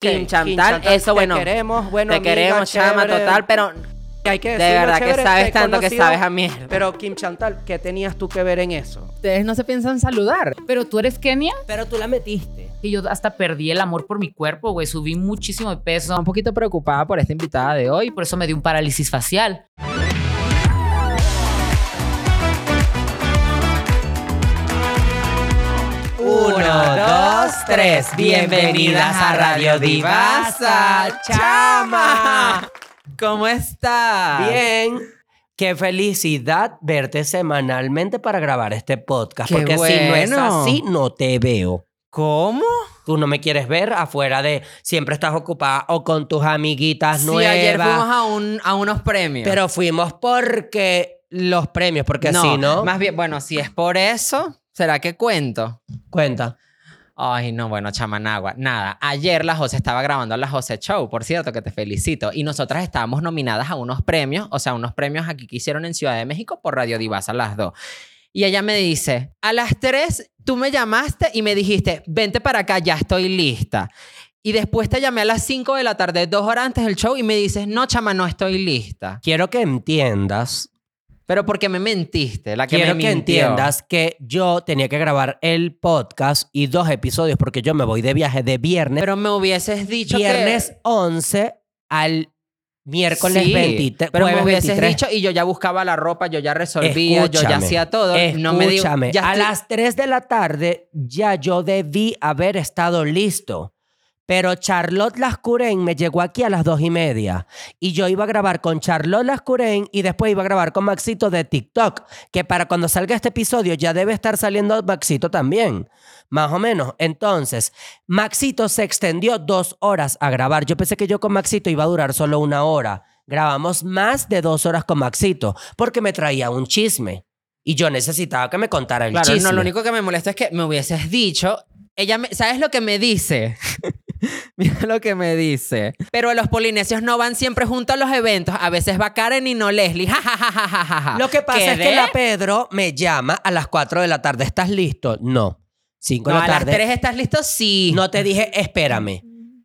Kim Chantal, eso bueno. Te queremos, bueno, te amiga, queremos, chama, total, pero hay que de verdad que sabes tanto que sabes a mierda. Pero Kim Chantal, ¿qué tenías tú que ver en eso? Ustedes no se piensan saludar. Pero tú eres Kenia, Pero tú la metiste. que yo hasta perdí el amor por mi cuerpo, güey. Subí muchísimo de peso. Un poquito preocupada por esta invitada de hoy. Por eso me dio un parálisis facial. Uno, dos, tres. Bienvenidas a Radio Divasa, chama. ¿Cómo estás? Bien. Qué felicidad verte semanalmente para grabar este podcast. Qué porque si no es así, no te veo. ¿Cómo? Tú no me quieres ver afuera de siempre estás ocupada o con tus amiguitas Sí, nuevas. ayer fuimos a, un, a unos premios. Pero fuimos porque los premios, porque si no, Más bien, bueno, si es por eso, ¿será que cuento? cuenta. Ay, no, bueno, chamanagua. Nada, ayer la José estaba grabando la José Show, por cierto, que te felicito. Y nosotras estábamos nominadas a unos premios, o sea, unos premios aquí que hicieron en Ciudad de México por Radio Divasa, las dos. Y ella me dice, a las tres tú me llamaste y me dijiste, vente para acá, ya estoy lista. Y después te llamé a las 5 de la tarde, dos horas antes del show, y me dices, no, chama, no estoy lista. Quiero que entiendas, Pero porque me mentiste, la que quiero me que mintió. entiendas que yo tenía que grabar el podcast y dos episodios porque yo me voy de viaje de viernes, Pero me hubieses dicho que... viernes 11 al miércoles Sí, 23, pero me hubieses 23. dicho y yo ya buscaba la ropa, yo ya resolvía, yo ya Escúchame, hacía todo. no me digo, Escúchame, ya a estoy- las 3 de la tarde ya yo debí haber estado listo. Pero Charlotte Lascuren me llegó aquí a las dos y media. Y yo iba a grabar con Charlotte Lascuren y después iba a grabar con Maxito de TikTok. Que para cuando salga este episodio ya debe estar saliendo Maxito también. Más o menos. Entonces, Maxito se extendió dos horas a grabar. Yo pensé que yo con Maxito iba a durar solo una hora. Grabamos más de dos horas con Maxito porque me traía un chisme. Y yo necesitaba que me contara el Claro, chisme. no, lo único que me molesta es que me hubieses dicho. Ella me, ¿Sabes lo que me dice? Mira lo que me dice. Pero los polinesios no van siempre juntos a los eventos. A veces va Karen y no Leslie. Ja, ja, ja, ja, ja, ja, ja. Lo que pasa es que la Pedro me llama a las 4 de la tarde. ¿Estás listo? No. 5 No, de a la las tarde. 3 estás listo, sí. No te dije, espérame.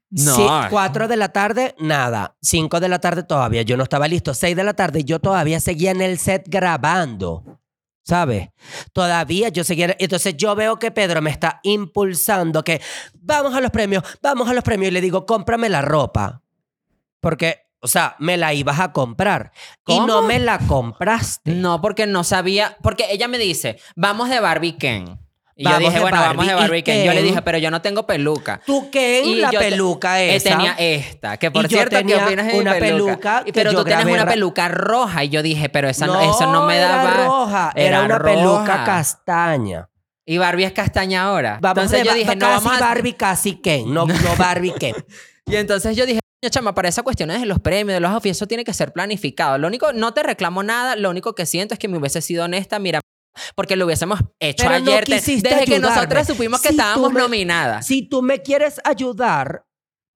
No. Sí, 4 de la tarde, nada. 5 de la tarde todavía. Yo no estaba listo. 6 de la tarde, yo todavía seguía en el set grabando. ¿Sabes? Todavía yo seguía. Entonces yo veo que Pedro me está impulsando que vamos a los premios, vamos a los premios. Y le digo, cómprame la ropa. Porque, o sea, me la ibas a comprar. Y no me la compraste. No, porque no sabía. Porque ella me dice, vamos de Barbie Ken. Y Vamos yo dije, bueno, vamos de Barbie. ¿Y Barbie Ken. Yo le dije, pero yo no tengo peluca. ¿Tú qué? Y La yo te- peluca Eh, esa. tenía esta, que por Y cierto, ¿qué opinas de mi una peluca pero tú tienes una peluca roja y yo dije, pero esa no, eso no me daba. Era roja, era, una roja. peluca castaña. Y Barbie es castaña ahora. Vamos entonces de yo dije, no vamos a... Barbie, casi Ken. No, no Barbie Ken. Y entonces yo dije, "Coño, chama, para esas cuestiones de los premios, de los outfits, eso tiene que ser planificado. Lo único, no te reclamo nada, lo único que siento es que me hubiese sido honesta, mira, porque lo hubiésemos hecho Pero ayer. desde que nosotras supimos que Si estábamos me- nominadas. Si tú me quieres ayudar,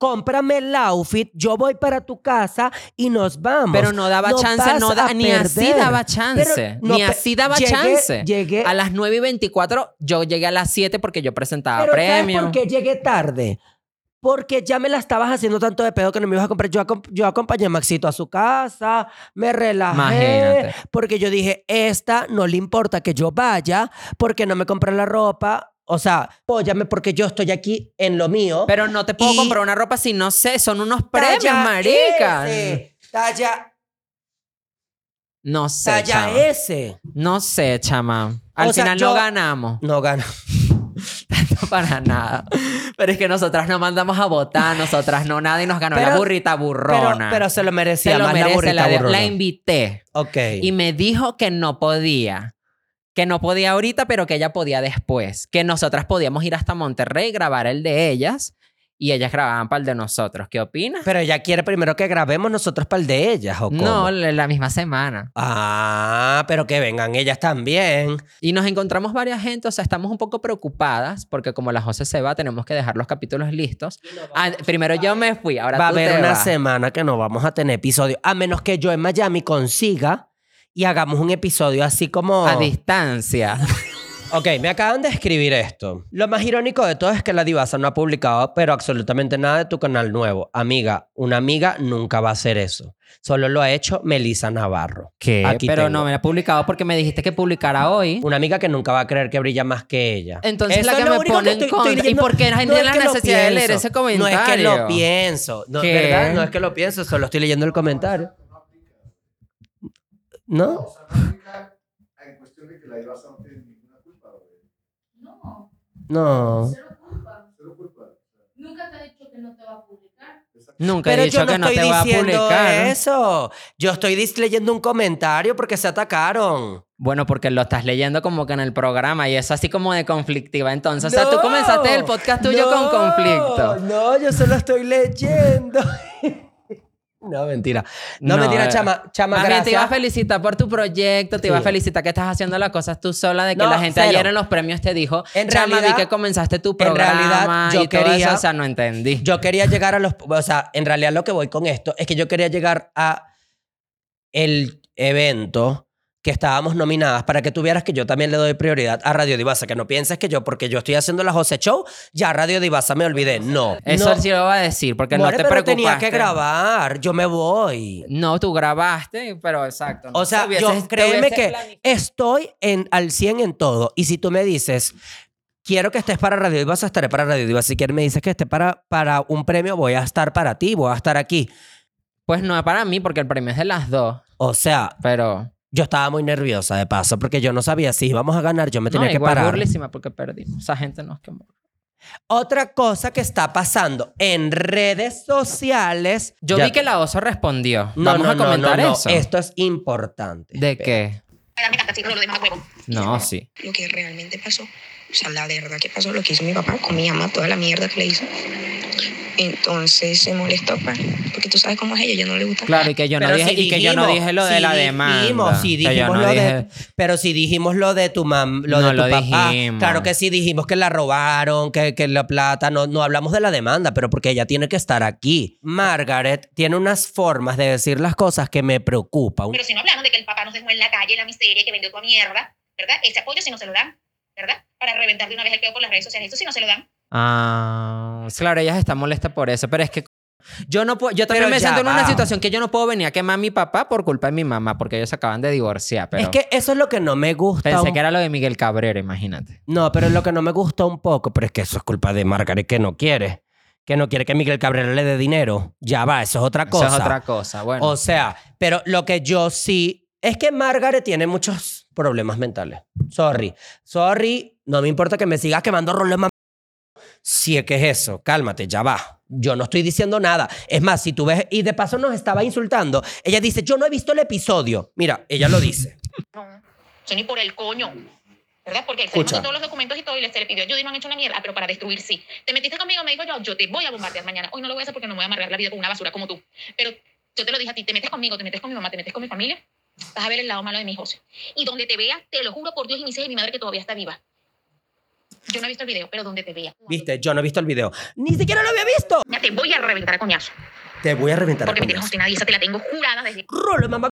cómprame el outfit, yo voy para tu casa y nos vamos. Pero no daba chance, no da- ni así daba chance. No ni así daba llegué- chance. Llegué A las 9 y 24, yo llegué a las 7 porque yo presentaba Pero ¿sabes premios. por qué llegué tarde? Porque ya me la estabas haciendo tanto de pedo que no me ibas a comprar. Yo, acom- yo acompañé a Maxito a su casa, me relajé. Imagínate. Porque yo dije, esta no le importa que yo vaya porque no me compré la ropa. O sea, póllame porque yo estoy aquí en lo mío. Pero no te puedo Y- comprar una ropa si no sé, son unos premios, Talla maricas. S, talla, No sé, talla chama. S. No sé, chama. Al O sea, final yo- no ganamos. No gana. Para nada. Pero es que nosotras no mandamos a votar, nosotras no nada y nos ganó la burrita burrona. pero se lo merecía Se lo más la burrita la, burrona. la invité. Ok. Y me dijo que no podía. Que no podía ahorita, pero que ella podía después. Que nosotras podíamos ir hasta Monterrey, grabar el de ellas y ellas grababan para el de nosotros. ¿Qué opinas? Pero ella quiere primero que grabemos nosotros para el de ellas, ¿o cómo? No, la la misma semana. Ah, pero que vengan ellas también. Y nos encontramos varias gente, o sea, estamos un poco preocupadas porque como la José se va, tenemos que dejar los capítulos listos. Ah, primero yo me fui, ahora Va a tú haber una vas. semana que no vamos a tener episodio, a menos que yo en Miami consiga y hagamos un episodio así como... a distancia. Ok, me acaban de escribir esto. Lo más irónico de todo es que la divasa no ha publicado, pero absolutamente nada de tu canal nuevo. Amiga, una amiga nunca va a hacer eso. Solo lo ha hecho Melisa Navarro. ¿Qué? Aquí Pero tengo. no me la he publicado porque me dijiste que publicara hoy. Una amiga que nunca va a creer que brilla más que ella. Entonces Eso la que me pone en contra. estoy ¿Y por qué la gente No es la que necesidad de leer ese comentario? No es que lo pienso. No, ¿Qué? ¿Verdad? No es que lo pienso, solo estoy leyendo el comentario. ¿No? en cuestión de que la divasa no tiene. No, No. cero culpa. Cero culpa. Nunca te ha dicho que no te va a publicar. Nunca Pero he dicho yo no que no estoy te voy a diciendo publicar. eso. Yo estoy leyendo un comentario porque se atacaron. Bueno, porque lo estás leyendo como que en el programa y eso así como de conflictiva. Entonces, o sea, tú No, comenzaste el podcast tuyo con no, conflicto. No, yo solo estoy leyendo. no, mentira. No, No, mentira, eh, chama. Chama, Más bien te iba a gracias. felicitar por tu proyecto, te iba a felicitar que estás haciendo las cosas tú sola, de que No, la gente cero. ayer en los premios te dijo, En Chama, vi realidad- que comenzaste tu en programa realidad, yo y todo quería- eso, o sea, no entendí. Yo quería llegar a los... O sea, en realidad lo que voy con esto es que yo quería llegar a el evento que estábamos nominadas para que tuvieras que yo también le doy prioridad a Radio Divasa. Que no pienses que yo, porque yo estoy haciendo la José Show, ya Radio Divasa me olvidé. No. Eso no. sí lo voy a decir, porque More, no te pero tenía que grabar. Yo me voy. No, tú grabaste, pero exacto. no O sea, hubieses- yo créeme que planificado. estoy en, al 100 en todo. Y si tú me dices, quiero que estés para Radio Divas, estaré para Radio Divas. Si quieres me dices que esté para, para un premio, voy a estar para ti, voy a estar aquí. Pues no es para mí, porque el premio es de las dos, O sea, pero... yo estaba muy nerviosa de paso porque yo no sabía si íbamos a ganar, yo me tenía no, que igual parar. burlísima porque perdimos. Esa gente nos quemó. Otra cosa que está pasando en redes sociales. Yo Ya- vi que la oso respondió. No, Vamos no, a comentar no, no, no. eso. Esto es importante. ¿De qué? Lo demás huevo. No, sí. Lo que realmente pasó, o sea, la verdad que pasó, lo que hizo mi papá con mi mamá, toda la mierda que le hizo. Entonces se molestó, pues, porque tú sabes cómo es ella, ella no le gusta. Claro, y que yo no dije, si y que yo no dijimos, dije lo de si la dijimos, demanda. si Que yo dijimos no lo de- Pero si dijimos lo de tu mam, lo No de tu lo papá. dijimos. Claro que sí dijimos que la robaron, que, que la plata. No, no hablamos de la demanda, pero porque ella tiene que estar aquí. Margaret tiene unas formas de decir las cosas que me preocupan. Pero si no hablamos de que el papá nos dejó en la calle, en la miseria, que vendió toda mierda, ¿verdad? Ese apoyo si no se lo dan, ¿verdad? Para reventar de una vez el peo por las redes sociales, eso si no se lo dan. Ah, claro, ella está molesta por eso, pero es que yo no puedo, yo también Pero me ya siento en una situación que yo no puedo venir a quemar a mi papá por culpa de mi mamá, porque ellos se acaban de divorciar, pero Es que eso es lo que no me gusta. pensé un- que era lo de Miguel Cabrera, imagínate. No, pero lo que no me gusta un poco, pero es que eso es culpa de Margaret que no quiere. Que no quiere que Miguel Cabrera le dé dinero. Ya va, eso es otra cosa. Eso es otra cosa, bueno. O sea, pero lo que yo sí es que Margaret tiene muchos problemas mentales. Sorry. Sorry, no me importa que me sigas quemando problemas. Si es que es eso, cálmate, ya va. Yo no estoy diciendo nada. Es más, si tú ves, y de paso nos estaba insultando, ella dice, yo no he visto el episodio. Mira, ella lo dice. No, eso ni por el coño. ¿Verdad? Porque él se Escucha. puso todos los documentos y todo y le, se le pidió a Judy, no han hecho una mierda, Ah, pero para destruir sí. Te metiste conmigo, me dijo yo, yo te voy a bombardear mañana. Hoy no lo voy a hacer porque no me voy a amargar la vida con una basura como tú. Pero yo te lo dije a ti, te metes conmigo, te metes con mi mamá, te metes con mi familia, vas a ver el lado malo de mi José. Y donde te vea, te lo juro por Dios y mis hijas y mi madre que todavía está viva. Yo no he visto el video, pero donde te vea. Viste, yo no he visto el video. Ni siquiera lo había visto. Ya te voy a reventar a coñazo. Te voy a reventar. Porque a me tienes coñazo. obstinada y esa te la tengo jurada desde Rolo, mamá.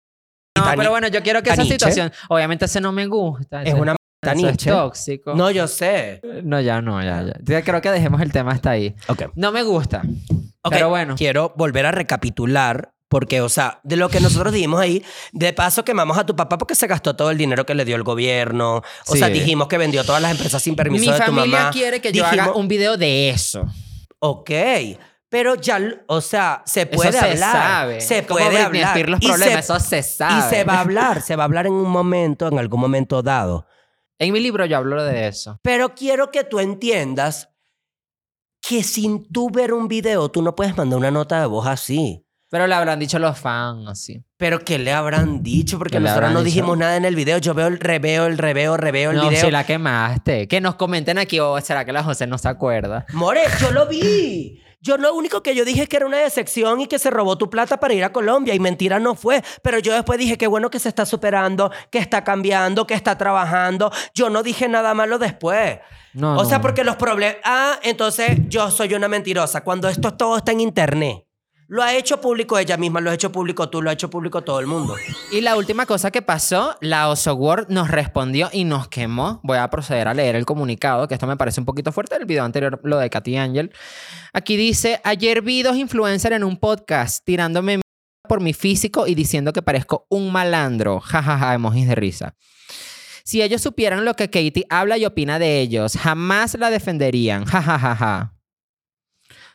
no, pero bueno, yo quiero que esa situación, obviamente ese no me gusta. Es una eso es tóxico. No, yo sé. No, ya no, ya, ya. Yo creo que dejemos el tema hasta ahí. Ok. No me gusta. Ok, Pero bueno. Quiero volver a recapitular. Porque, o sea, de lo que nosotros dijimos ahí, de paso quemamos a tu papá porque se gastó todo el dinero que le dio el gobierno. O Sí. sea, dijimos que vendió todas las empresas sin permiso Mi de tu familia mamá. quiere que yo haga un video de eso. Ok, pero ya, o sea, se puede eso se hablar. sabe. Se puede hablar. Los problemas, se- eso se sabe. Y se va a hablar, se va a hablar en un momento, en algún momento dado. En mi libro yo hablo de eso. Pero quiero que tú entiendas que sin tú ver un video, tú no puedes mandar una nota de voz así. Pero le habrán dicho los fans así. Pero ¿qué le habrán dicho? Porque ¿Qué le nosotros habrán no dicho? dijimos nada en el video. Yo veo el reveo, el reveo, reveo el no, video. si la quemaste. Que nos comenten aquí o será que la José no se acuerda. More, yo lo vi. Yo lo único que yo dije es que era una decepción y que se robó tu plata para ir a Colombia y mentira no fue. Pero yo después dije que bueno que se está superando, que está cambiando, que está trabajando. Yo no dije nada malo después. No, o sea, no. porque los problemas... Ah, entonces yo soy una mentirosa. Cuando esto todo está en internet. Lo ha hecho público ella misma, lo ha hecho público tú, lo ha hecho público todo el mundo. Y la última cosa que pasó, la Oso World nos respondió y nos quemó. Voy a proceder a leer el comunicado, que esto me parece un poquito fuerte del video anterior, lo de Katy Angel. Aquí dice, ayer vi dos influencers en un podcast tirándome por mi físico y diciendo que parezco un malandro. Ja, ja, ja, emojis de risa. Si ellos supieran lo que Katie habla y opina de ellos, jamás la defenderían. Ja, ja, ja, ja.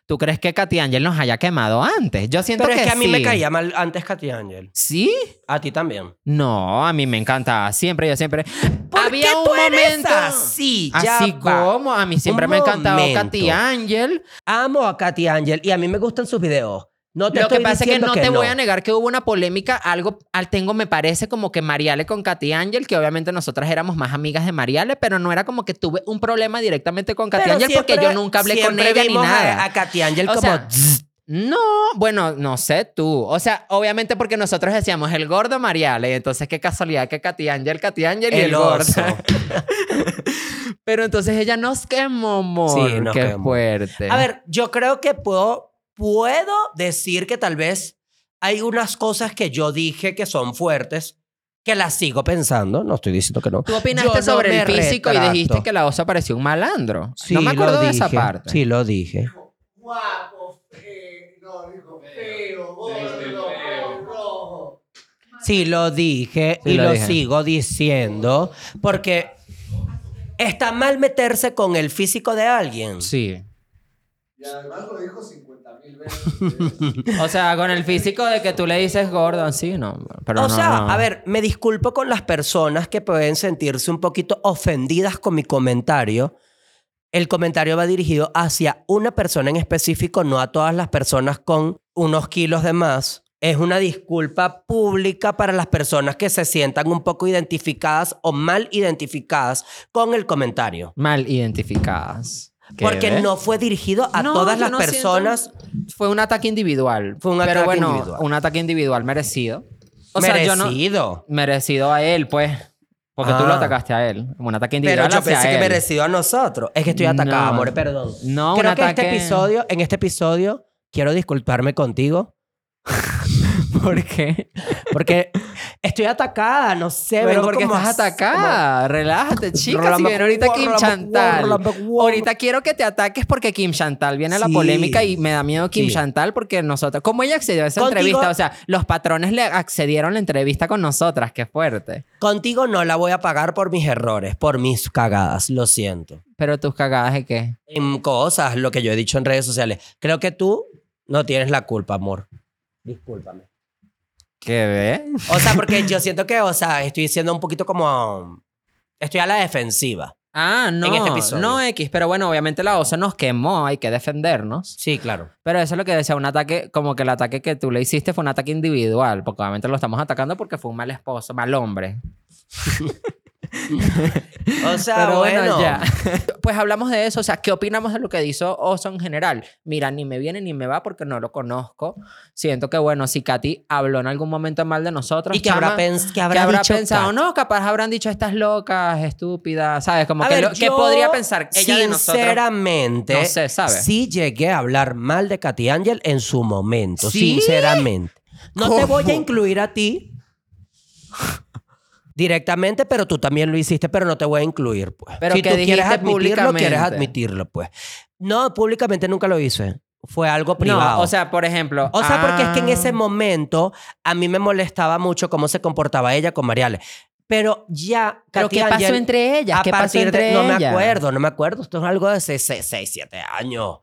¿Tú crees que Katy Angel nos haya quemado antes? Yo siento Pero que es que a mí sí. me caía mal antes Katy Angel. ¿Sí? A ti también. No, a mí me encantaba. Siempre, yo siempre. ¿Por Había qué un tú eres momento. así? Ya Así va. como a mí siempre Un me ha encantado momento. Katy Angel. Amo a Katy Angel y a mí me gustan sus videos. No te Lo que pasa es que no te voy a negar que hubo una polémica. Algo al tengo, me parece como que Mariale con Katy Angel, que obviamente nosotras éramos más amigas de Mariale, pero no era como que tuve un problema directamente con Katy Angel porque yo nunca hablé con ella ni vimos a- nada. A, Katy Angel O como... sea, No, bueno, no sé tú. O sea, obviamente porque nosotros decíamos el gordo Mariale, y entonces qué casualidad que Katy Angel, Katy Angel y el, el gordo. Pero entonces ella nos quemó, amor. Sí, nos qué quemó. fuerte. A ver, yo creo que puedo, puedo decir que tal vez hay unas cosas que yo dije que son fuertes, que las sigo pensando. No estoy diciendo que no. Tú opinaste no sobre el físico y retrato. dijiste que la osa parecía un malandro. Sí, no me acuerdo lo de esa dije. parte. Sí, lo dije. Guapo, feo. No, dijo feo, gordo, rojo. Sí, lo dije Sí, y lo lo, dije. sigo diciendo porque está mal meterse con el físico de alguien. Sí. Y además lo dijo 50 mil veces. O sea, con el físico de que tú le dices gordo, sí, no. Pero o no, sea, no. a ver, me disculpo con las personas que pueden sentirse un poquito ofendidas con mi comentario. El comentario va dirigido hacia una persona en específico, no a todas las personas con unos kilos de más. Es una disculpa pública para las personas que se sientan un poco identificadas o mal identificadas con el comentario. Mal identificadas. ¿Qué Porque ves? no fue dirigido a No, todas yo las no personas. Fue un ataque individual. Fue un Pero ataque bueno, individual. un ataque individual merecido. O sea, yo no. merecido. Merecido a él, pues. Porque tú Ah. lo atacaste a él. Un ataque Pero individual yo hacia pensé que merecido a nosotros. Es que estoy atacada, No. amor, perdón. No, un Creo que ataque... este episodio, en este episodio, quiero disculparme contigo. ¿Por qué? Porque estoy atacada, no sé. Pero porque como estás atacada. Relájate, chica. Si viene ahorita Kim Chantal. Ahorita quiero que te ataques porque Kim Chantal viene la Sí. polémica y me da miedo Kim Sí. Chantal porque nosotros... ¿Cómo ella accedió a esa Contigo- entrevista? O sea, los patrones le accedieron a la entrevista con nosotras. Qué fuerte. Contigo no la voy a pagar por mis errores, por mis cagadas, lo siento. Pero tus cagadas de qué? En cosas, lo que yo he dicho en redes sociales. Creo que tú no tienes la culpa, amor. Discúlpame. ¿Qué ve? O sea, porque yo siento que, o sea, estoy siendo un poquito como... Estoy a la defensiva. Ah, no. En este episodio. No, X. Pero bueno, obviamente la osa nos quemó. Hay que defendernos. Sí, claro. Pero eso es lo que decía, un ataque, como que el ataque que tú le hiciste fue un ataque individual, porque obviamente lo estamos atacando porque fue un mal esposo, mal hombre. O sea, Pero bueno, bueno, ya. Pues hablamos de eso, o sea, ¿qué opinamos de lo que hizo Oso en general? Mira, ni me viene ni me va porque no lo conozco. Siento que, bueno, si Katy habló en algún momento mal de nosotros, ¿Y qué habrá, chama, pens- qué ¿qué habrá, habrá dicho pensado? Kat? No, capaz habrán dicho estas locas, estúpidas, ¿sabes? Como A que, ver, lo- ¿qué podría pensar ella de nosotros? Sinceramente, No sé, ¿sabe? sí llegué a hablar mal de Katy Angel en su momento. ¿Sí? Sinceramente. No te voy a incluir a ti directamente, pero tú también lo hiciste, pero no te voy a incluir, pues. Pero si que tú quieres admitirlo, quieres admitirlo, pues. No, públicamente nunca lo hice. Fue algo privado. No, o sea, por ejemplo. O sea, porque es que en ah, ese momento a mí me molestaba mucho cómo se comportaba ella con Mariale. Pero ya. ¿Pero qué pasó Angel, entre ellas? a ¿Qué pasó partir de- entre no me acuerdo, no me acuerdo. Esto es algo de 6, 7 años.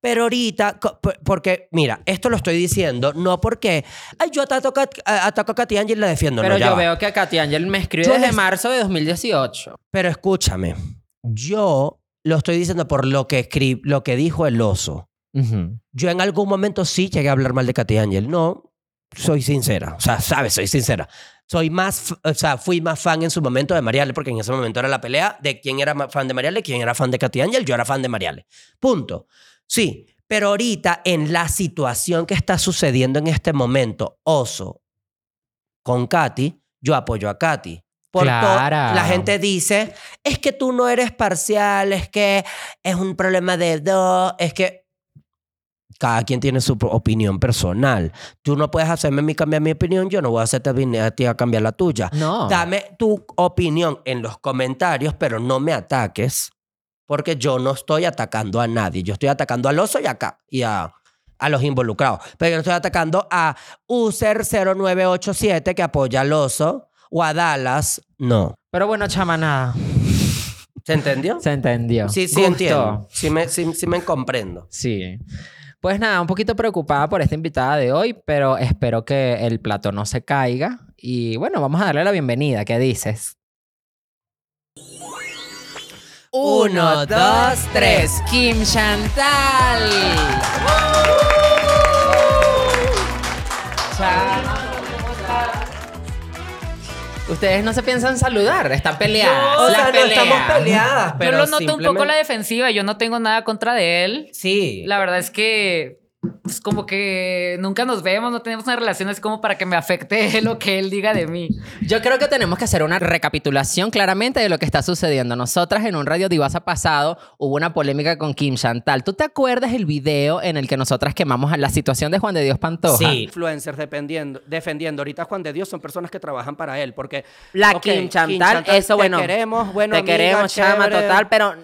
Pero ahorita, porque, mira, esto lo estoy diciendo no porque, ay, yo ataco, a a- ataco a Katy Angel y la defiendo. Pero no, yo va. veo que Katy Angel me escribe Yo desde les- marzo de 2018. Pero escúchame, yo lo estoy diciendo por lo que, escri- lo que dijo el oso. Yo en algún momento sí llegué a hablar mal de Katy Angel. No, soy sincera. O sea, sabes, soy sincera. Soy más, o sea, fui más fan en su momento de Mariale, porque en ese momento era la pelea de quién era fan de Mariale, quién era fan de Katy Angel. Yo era fan de Mariale. Punto. Sí, pero ahorita en la situación que está sucediendo en este momento, Oso con Katy, yo apoyo a Katy. Por to- Clara. la gente dice, es que tú no eres parcial, es que es un problema de dos, es que Cada quien tiene su opinión personal. Tú no puedes hacerme a mí cambiar mi opinión, yo no voy a hacerte a ti- a cambiar la tuya. No. Dame tu opinión en los comentarios, pero no me ataques, porque yo no estoy atacando a nadie. Yo estoy atacando al oso y acá y a, a los involucrados. Pero yo no estoy atacando a User0987 que apoya al oso o a Dallas. No. Pero bueno, chama, nada. ¿Se entendió? Se entendió. Sí, sí Gusto. entiendo. Sí me, sí, sí me comprendo. Sí. Pues nada, un poquito preocupada por esta invitada de hoy, pero espero que el plato no se caiga. Y bueno, vamos a darle la bienvenida. ¿Qué dices? Uno, dos, tres. Kim Chantal. Ustedes no se piensan saludar, están peleadas. O Las sea, no estamos peleadas, pero yo lo noto un poco la defensiva. Yo no tengo nada contra de él. Sí. La verdad es que es como que nunca nos vemos, no tenemos una relación así como para que me afecte lo que él diga de mí. Yo creo que tenemos que hacer una recapitulación claramente de lo que está sucediendo. Nosotras en un Radio Divasa pasado hubo una polémica con Kim Chantal. ¿Tú te acuerdas el video en el que nosotras quemamos a la situación de Juan de Dios Pantoja? Sí. influencers dependiendo, defendiendo. Ahorita Juan de Dios son personas que trabajan para él, porque La Kim Chantal, eso te bueno. queremos, bueno, te amiga, queremos, chama, chévere. total, pero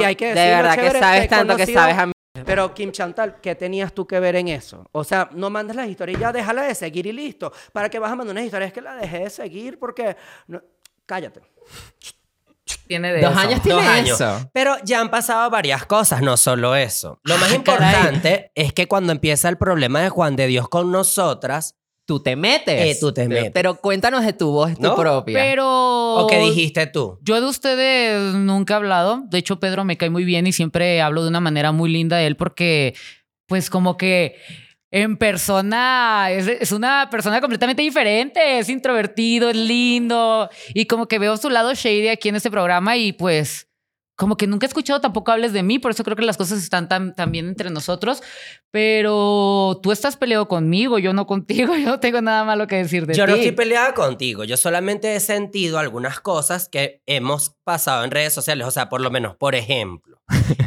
Y hay que de decirlo, verdad que sabes te tanto que sabes a mí. Pero Kim Chantal, ¿qué tenías tú que ver en eso? O sea, no mandes las historias, ya déjala de seguir y listo. ¿Para qué vas a mandar unas historias que la dejé de seguir? Porque no- cállate. Tiene de Dos eso. años tiene Dos años. eso. Pero ya han pasado varias cosas, no solo eso. Lo más Ah, caray. importante es que cuando empieza el problema de Juan de Dios con nosotras, Tú te metes. Eh, tú te metes. Pero cuéntanos de tu voz, tu ¿No? propia. Pero. ¿o qué dijiste tú? Yo de ustedes nunca he hablado. De hecho, Pedro me cae muy bien y siempre hablo de una manera muy linda de él porque, pues, como que en persona es, es una persona completamente diferente. Es introvertido, es lindo y como que veo su lado shady aquí en este programa y pues. Como que nunca he escuchado tampoco hables de mí, por eso creo que las cosas están tan, tan bien entre nosotros. Pero tú estás peleado conmigo, yo no contigo, yo no tengo nada malo que decir de Yo ti. no estoy peleada contigo, yo solamente he sentido algunas cosas que hemos pasado en redes sociales, o sea, por lo menos, por ejemplo,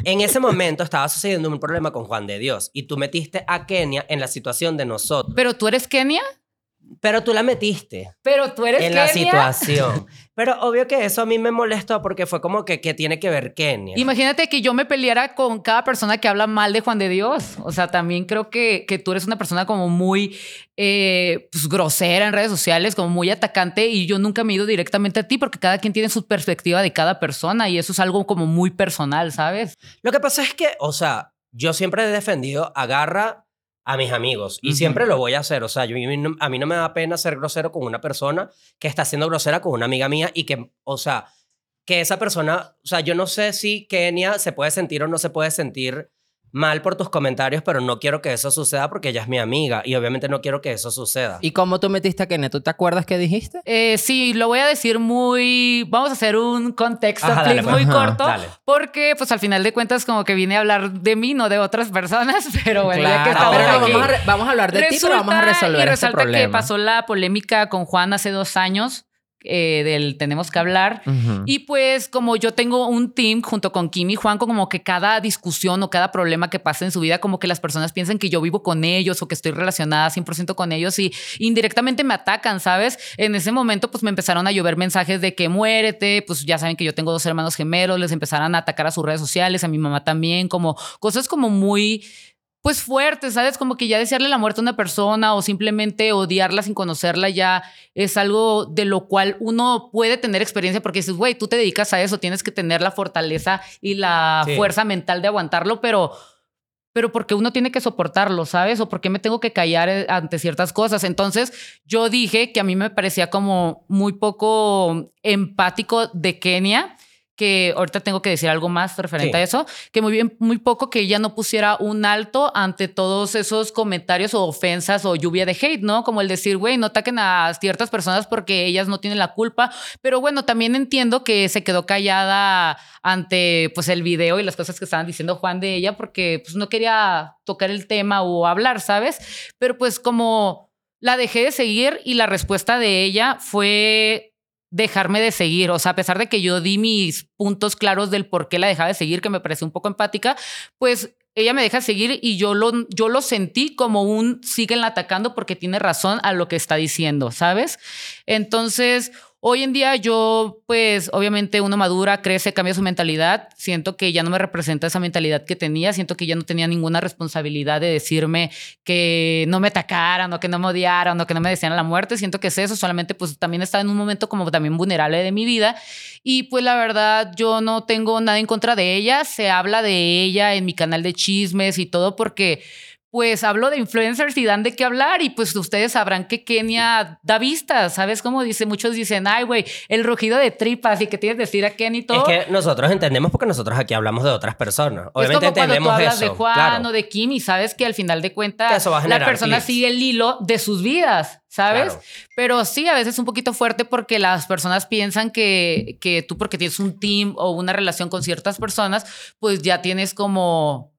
en ese momento estaba sucediendo un problema con Juan de Dios y tú metiste a Kenia en la situación de nosotros, Pero tú eres Kenia, pero tú la metiste pero tú eres en la situación. Pero obvio que eso a mí me molestó porque fue como que, ¿qué tiene que ver Kenia? Imagínate que yo me peleara con cada persona que habla mal de Juan de Dios. O sea, también creo que, que tú eres una persona como muy eh, pues, grosera en redes sociales, como muy atacante y yo nunca me he ido directamente a ti porque cada quien tiene su perspectiva de cada persona y eso es algo como muy personal, ¿sabes? Lo que pasa es que, o sea, yo siempre he defendido, agarra a mis amigos y siempre lo voy a hacer. O sea, yo, a mí no- a mí no me da pena ser grosero con una persona que está siendo grosera con una amiga mía y que, o sea, que esa persona, o sea, yo no sé si Kenia se puede sentir o no se puede sentir mal por tus comentarios, pero no quiero que eso suceda porque ella es mi amiga y obviamente no quiero que eso suceda. ¿Y cómo tú metiste a Kenia? ¿Tú te acuerdas qué dijiste? Eh, sí, lo voy a decir muy... Vamos a hacer un contexto, Ajá, dale, please, pues. muy Ajá, corto. dale. Porque, pues, al final de cuentas, como que vine a hablar de mí, no de otras personas. Pero bueno, ya que Claro, estamos pero no, aquí... vamos, a re- vamos a hablar de ti, pero vamos a resolver y este resalta problema. que pasó la polémica con Juan hace dos años eh, del Tenemos que hablar. Y pues como yo tengo un team junto con Kim y Juan, como que cada discusión o cada problema que pasa en su vida, como que las personas piensan que yo vivo con ellos o que estoy relacionada 100% con ellos y indirectamente me atacan, ¿sabes? En ese momento pues me empezaron a llover mensajes de que muérete, pues ya saben que yo tengo dos hermanos gemelos, les empezaron a atacar a sus redes sociales, a mi mamá también, como cosas como muy pues fuertes, ¿sabes? Como que ya desearle la muerte a una persona o simplemente odiarla sin conocerla ya es algo de lo cual uno puede tener experiencia porque dices, güey, tú te dedicas a eso, tienes que tener la fortaleza y la Sí. fuerza mental de aguantarlo, pero pero porque uno tiene que soportarlo, ¿sabes? O porque me tengo que callar eh, ante ciertas cosas. Entonces, yo dije que a mí me parecía como muy poco empático de Kenia, que ahorita tengo que decir algo más referente Sí. a eso, que muy bien, muy poco que ella no pusiera un alto ante todos esos comentarios o ofensas o lluvia de hate, ¿no? Como el decir, güey, no ataquen a ciertas personas porque ellas no tienen la culpa. Pero bueno, también entiendo que se quedó callada ante pues el video y las cosas que estaban diciendo Juan de ella porque pues no quería tocar el tema o hablar, ¿sabes? Pero pues como la dejé de seguir y la respuesta de ella fue dejarme de seguir. O sea, a pesar de que yo di mis puntos claros del por qué la dejaba de seguir, que me pareció un poco empática, pues ella me deja seguir y yo lo, yo lo sentí como un siguen atacando porque tiene razón a lo que está diciendo, ¿sabes? Entonces, hoy en día yo, pues, obviamente uno madura, crece, cambia su mentalidad. Siento que ya no me representa esa mentalidad que tenía. Siento que ya no tenía ninguna responsabilidad de decirme que no me atacaran o que no me odiaran o que no me desearan la muerte. Siento que es eso. Solamente, pues, también estaba en un momento como también vulnerable de mi vida. Y pues la verdad, yo no tengo nada en contra de ella. Se habla de ella en mi canal de chismes y todo porque pues hablo de influencers y dan de qué hablar y pues ustedes sabrán que Kenia da vistas, ¿sabes cómo dice? Muchos dicen, ay, güey, el rugido de tripas y que tienes que decir a Ken y todo. Es que nosotros entendemos porque nosotros aquí hablamos de otras personas. Obviamente es como cuando tú entendemos hablas eso. de Juan claro. o de Kim y sabes que al final de cuentas la persona sigue el hilo de sus vidas, ¿sabes? Claro. Pero sí, a veces es un poquito fuerte porque las personas piensan que, que tú porque tienes un team o una relación con ciertas personas, pues ya tienes como...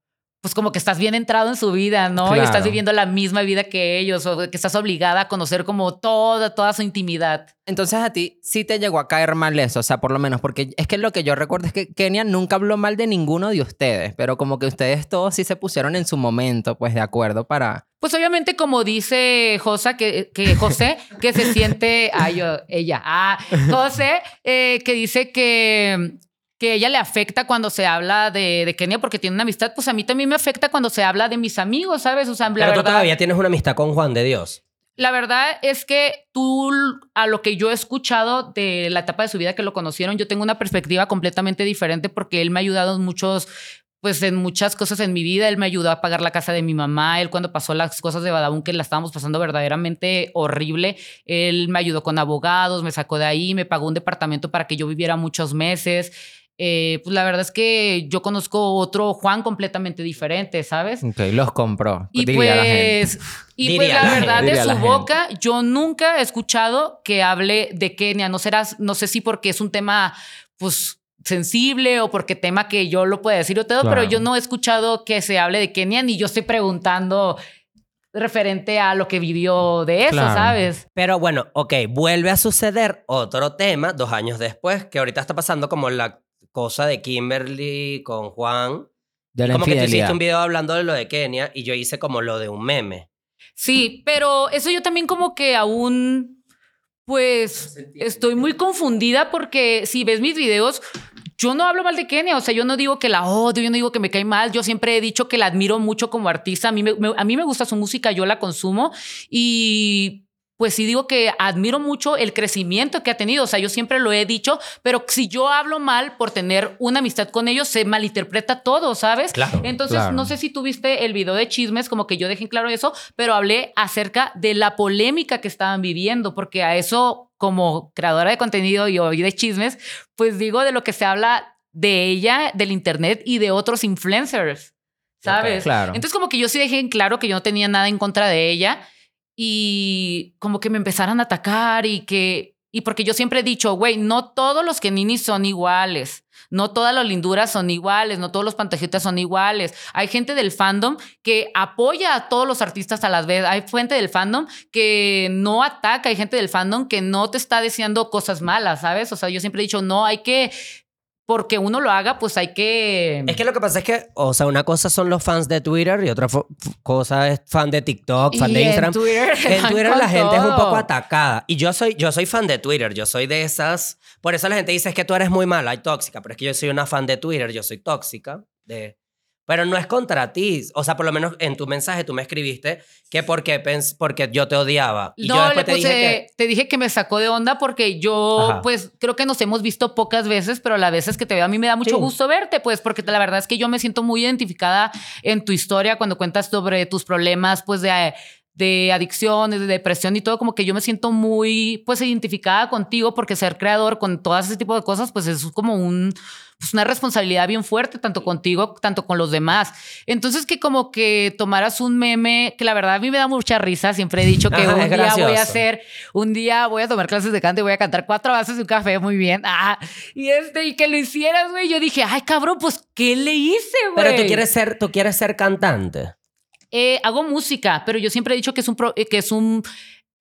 Pues como que estás bien entrado en su vida, ¿no? Y estás viviendo la misma vida que ellos o que estás obligada a conocer como toda, toda su intimidad. Entonces a ti sí te llegó a caer mal eso, o sea, por lo menos, porque es que lo que yo recuerdo es que Kenia nunca habló mal de ninguno de ustedes, pero como que ustedes todos sí se pusieron en su momento, pues de acuerdo para... Pues obviamente como dice Josa, que, que José, que se siente, ay, yo, ella, ah, José, eh, que dice que, que ella le afecta cuando se habla de, de Kenia porque tiene una amistad, pues a mí también me afecta cuando se habla de mis amigos, ¿sabes? O sea, la Pero tú verdad, todavía tienes una amistad con Juan de Dios. la verdad es que tú, a lo que yo he escuchado de la etapa de su vida que lo conocieron, yo tengo una perspectiva completamente diferente porque él me ha ayudado en muchos, pues en muchas cosas en mi vida. Él me ayudó a pagar la casa de mi mamá. Él cuando pasó las cosas de Badabun que la estábamos pasando verdaderamente horrible, él me ayudó con abogados, me sacó de ahí, me pagó un departamento para que yo viviera muchos meses. Eh, pues la verdad es que yo conozco otro Juan completamente diferente, ¿sabes? Ok, los compró. Y diría la gente. pues, y pues la la verdad gente. de Diría su gente. boca, yo nunca he escuchado que hable de Kenia. No serás, no sé si porque es un tema, pues sensible o porque tema que yo lo pueda decir o todo, Claro. pero yo no he escuchado que se hable de Kenia ni yo estoy preguntando referente a lo que vivió de eso, Claro. ¿sabes? Pero bueno, ok, vuelve a suceder otro tema dos años después, que ahorita está pasando como la cosa de Kimberly con Juan. De la como que tú hiciste un video hablando de lo de Kenia y yo hice como lo de un meme. Sí, pero eso yo también como que aún, pues, estoy muy confundida porque si ves mis videos, yo no hablo mal de Kenia, o sea, yo no digo que la odio, yo no digo que me cae mal, yo siempre he dicho que la admiro mucho como artista, a mí me, me- a mí me gusta su música, yo la consumo y pues sí digo que admiro mucho el crecimiento que ha tenido, o sea, yo siempre lo he dicho, pero si yo hablo mal por tener una amistad con ellos, se malinterpreta todo, ¿sabes? Claro, Entonces, claro. no sé si tú viste el video de chismes, como que yo dejé en claro eso, pero hablé acerca de la polémica que estaban viviendo, porque a eso, como creadora de contenido y hoy de chismes, pues digo de lo que se habla de ella, del internet y de otros influencers, ¿sabes? claro. Entonces, como que yo sí dejé en claro que yo no tenía nada en contra de ella y como que me empezaron a atacar y que, y porque yo siempre he dicho, güey, no todos los Keninis son iguales. No todas las linduras son iguales, no todos los pantajitas son iguales. Hay gente del fandom que apoya a todos los artistas a la vez. Hay gente del fandom que no ataca, hay gente del fandom que no te está deseando cosas malas, ¿sabes? O sea, yo siempre he dicho, no, hay que, porque uno lo haga, pues hay que... Es que lo que pasa es que, o sea, una cosa son los fans de Twitter y otra cosa es fan de TikTok, fan Y de en Instagram. Twitter Que en Twitter la gente es un todo. poco atacada. Y yo soy, yo soy fan de Twitter. Yo soy de esas. Por eso la gente dice es que tú eres muy mala y tóxica. Pero es que yo soy una fan de Twitter. Yo soy tóxica. De... Pero no es contra ti. O sea, por lo menos en tu mensaje tú me escribiste que porque, pens porque yo te odiaba. Y yo no, después le te dije que. te dije que me sacó de onda porque yo, Ajá. pues, creo que nos hemos visto pocas veces, pero las veces que te veo a mí me da mucho Sí. gusto verte, pues, porque la verdad es que yo me siento muy identificada en tu historia cuando cuentas sobre tus problemas, pues, de, de adicciones, de depresión y todo, como que yo me siento muy, pues, identificada contigo porque ser creador con todo ese tipo de cosas, pues, es como un, pues, una responsabilidad bien fuerte, tanto contigo, tanto con los demás. Entonces, que como que tomaras un meme, que la verdad a mí me da mucha risa, siempre he dicho que un día voy a hacer, un día voy a tomar clases de canto y voy a cantar cuatro vasos de un café, muy bien. Ah, y este, y que lo hicieras, güey, yo dije, ay, cabrón, pues, ¿qué le hice, güey? Pero tú quieres ser, tú quieres ser cantante. Eh, hago música, pero yo siempre he dicho que es un, pro- eh, que es un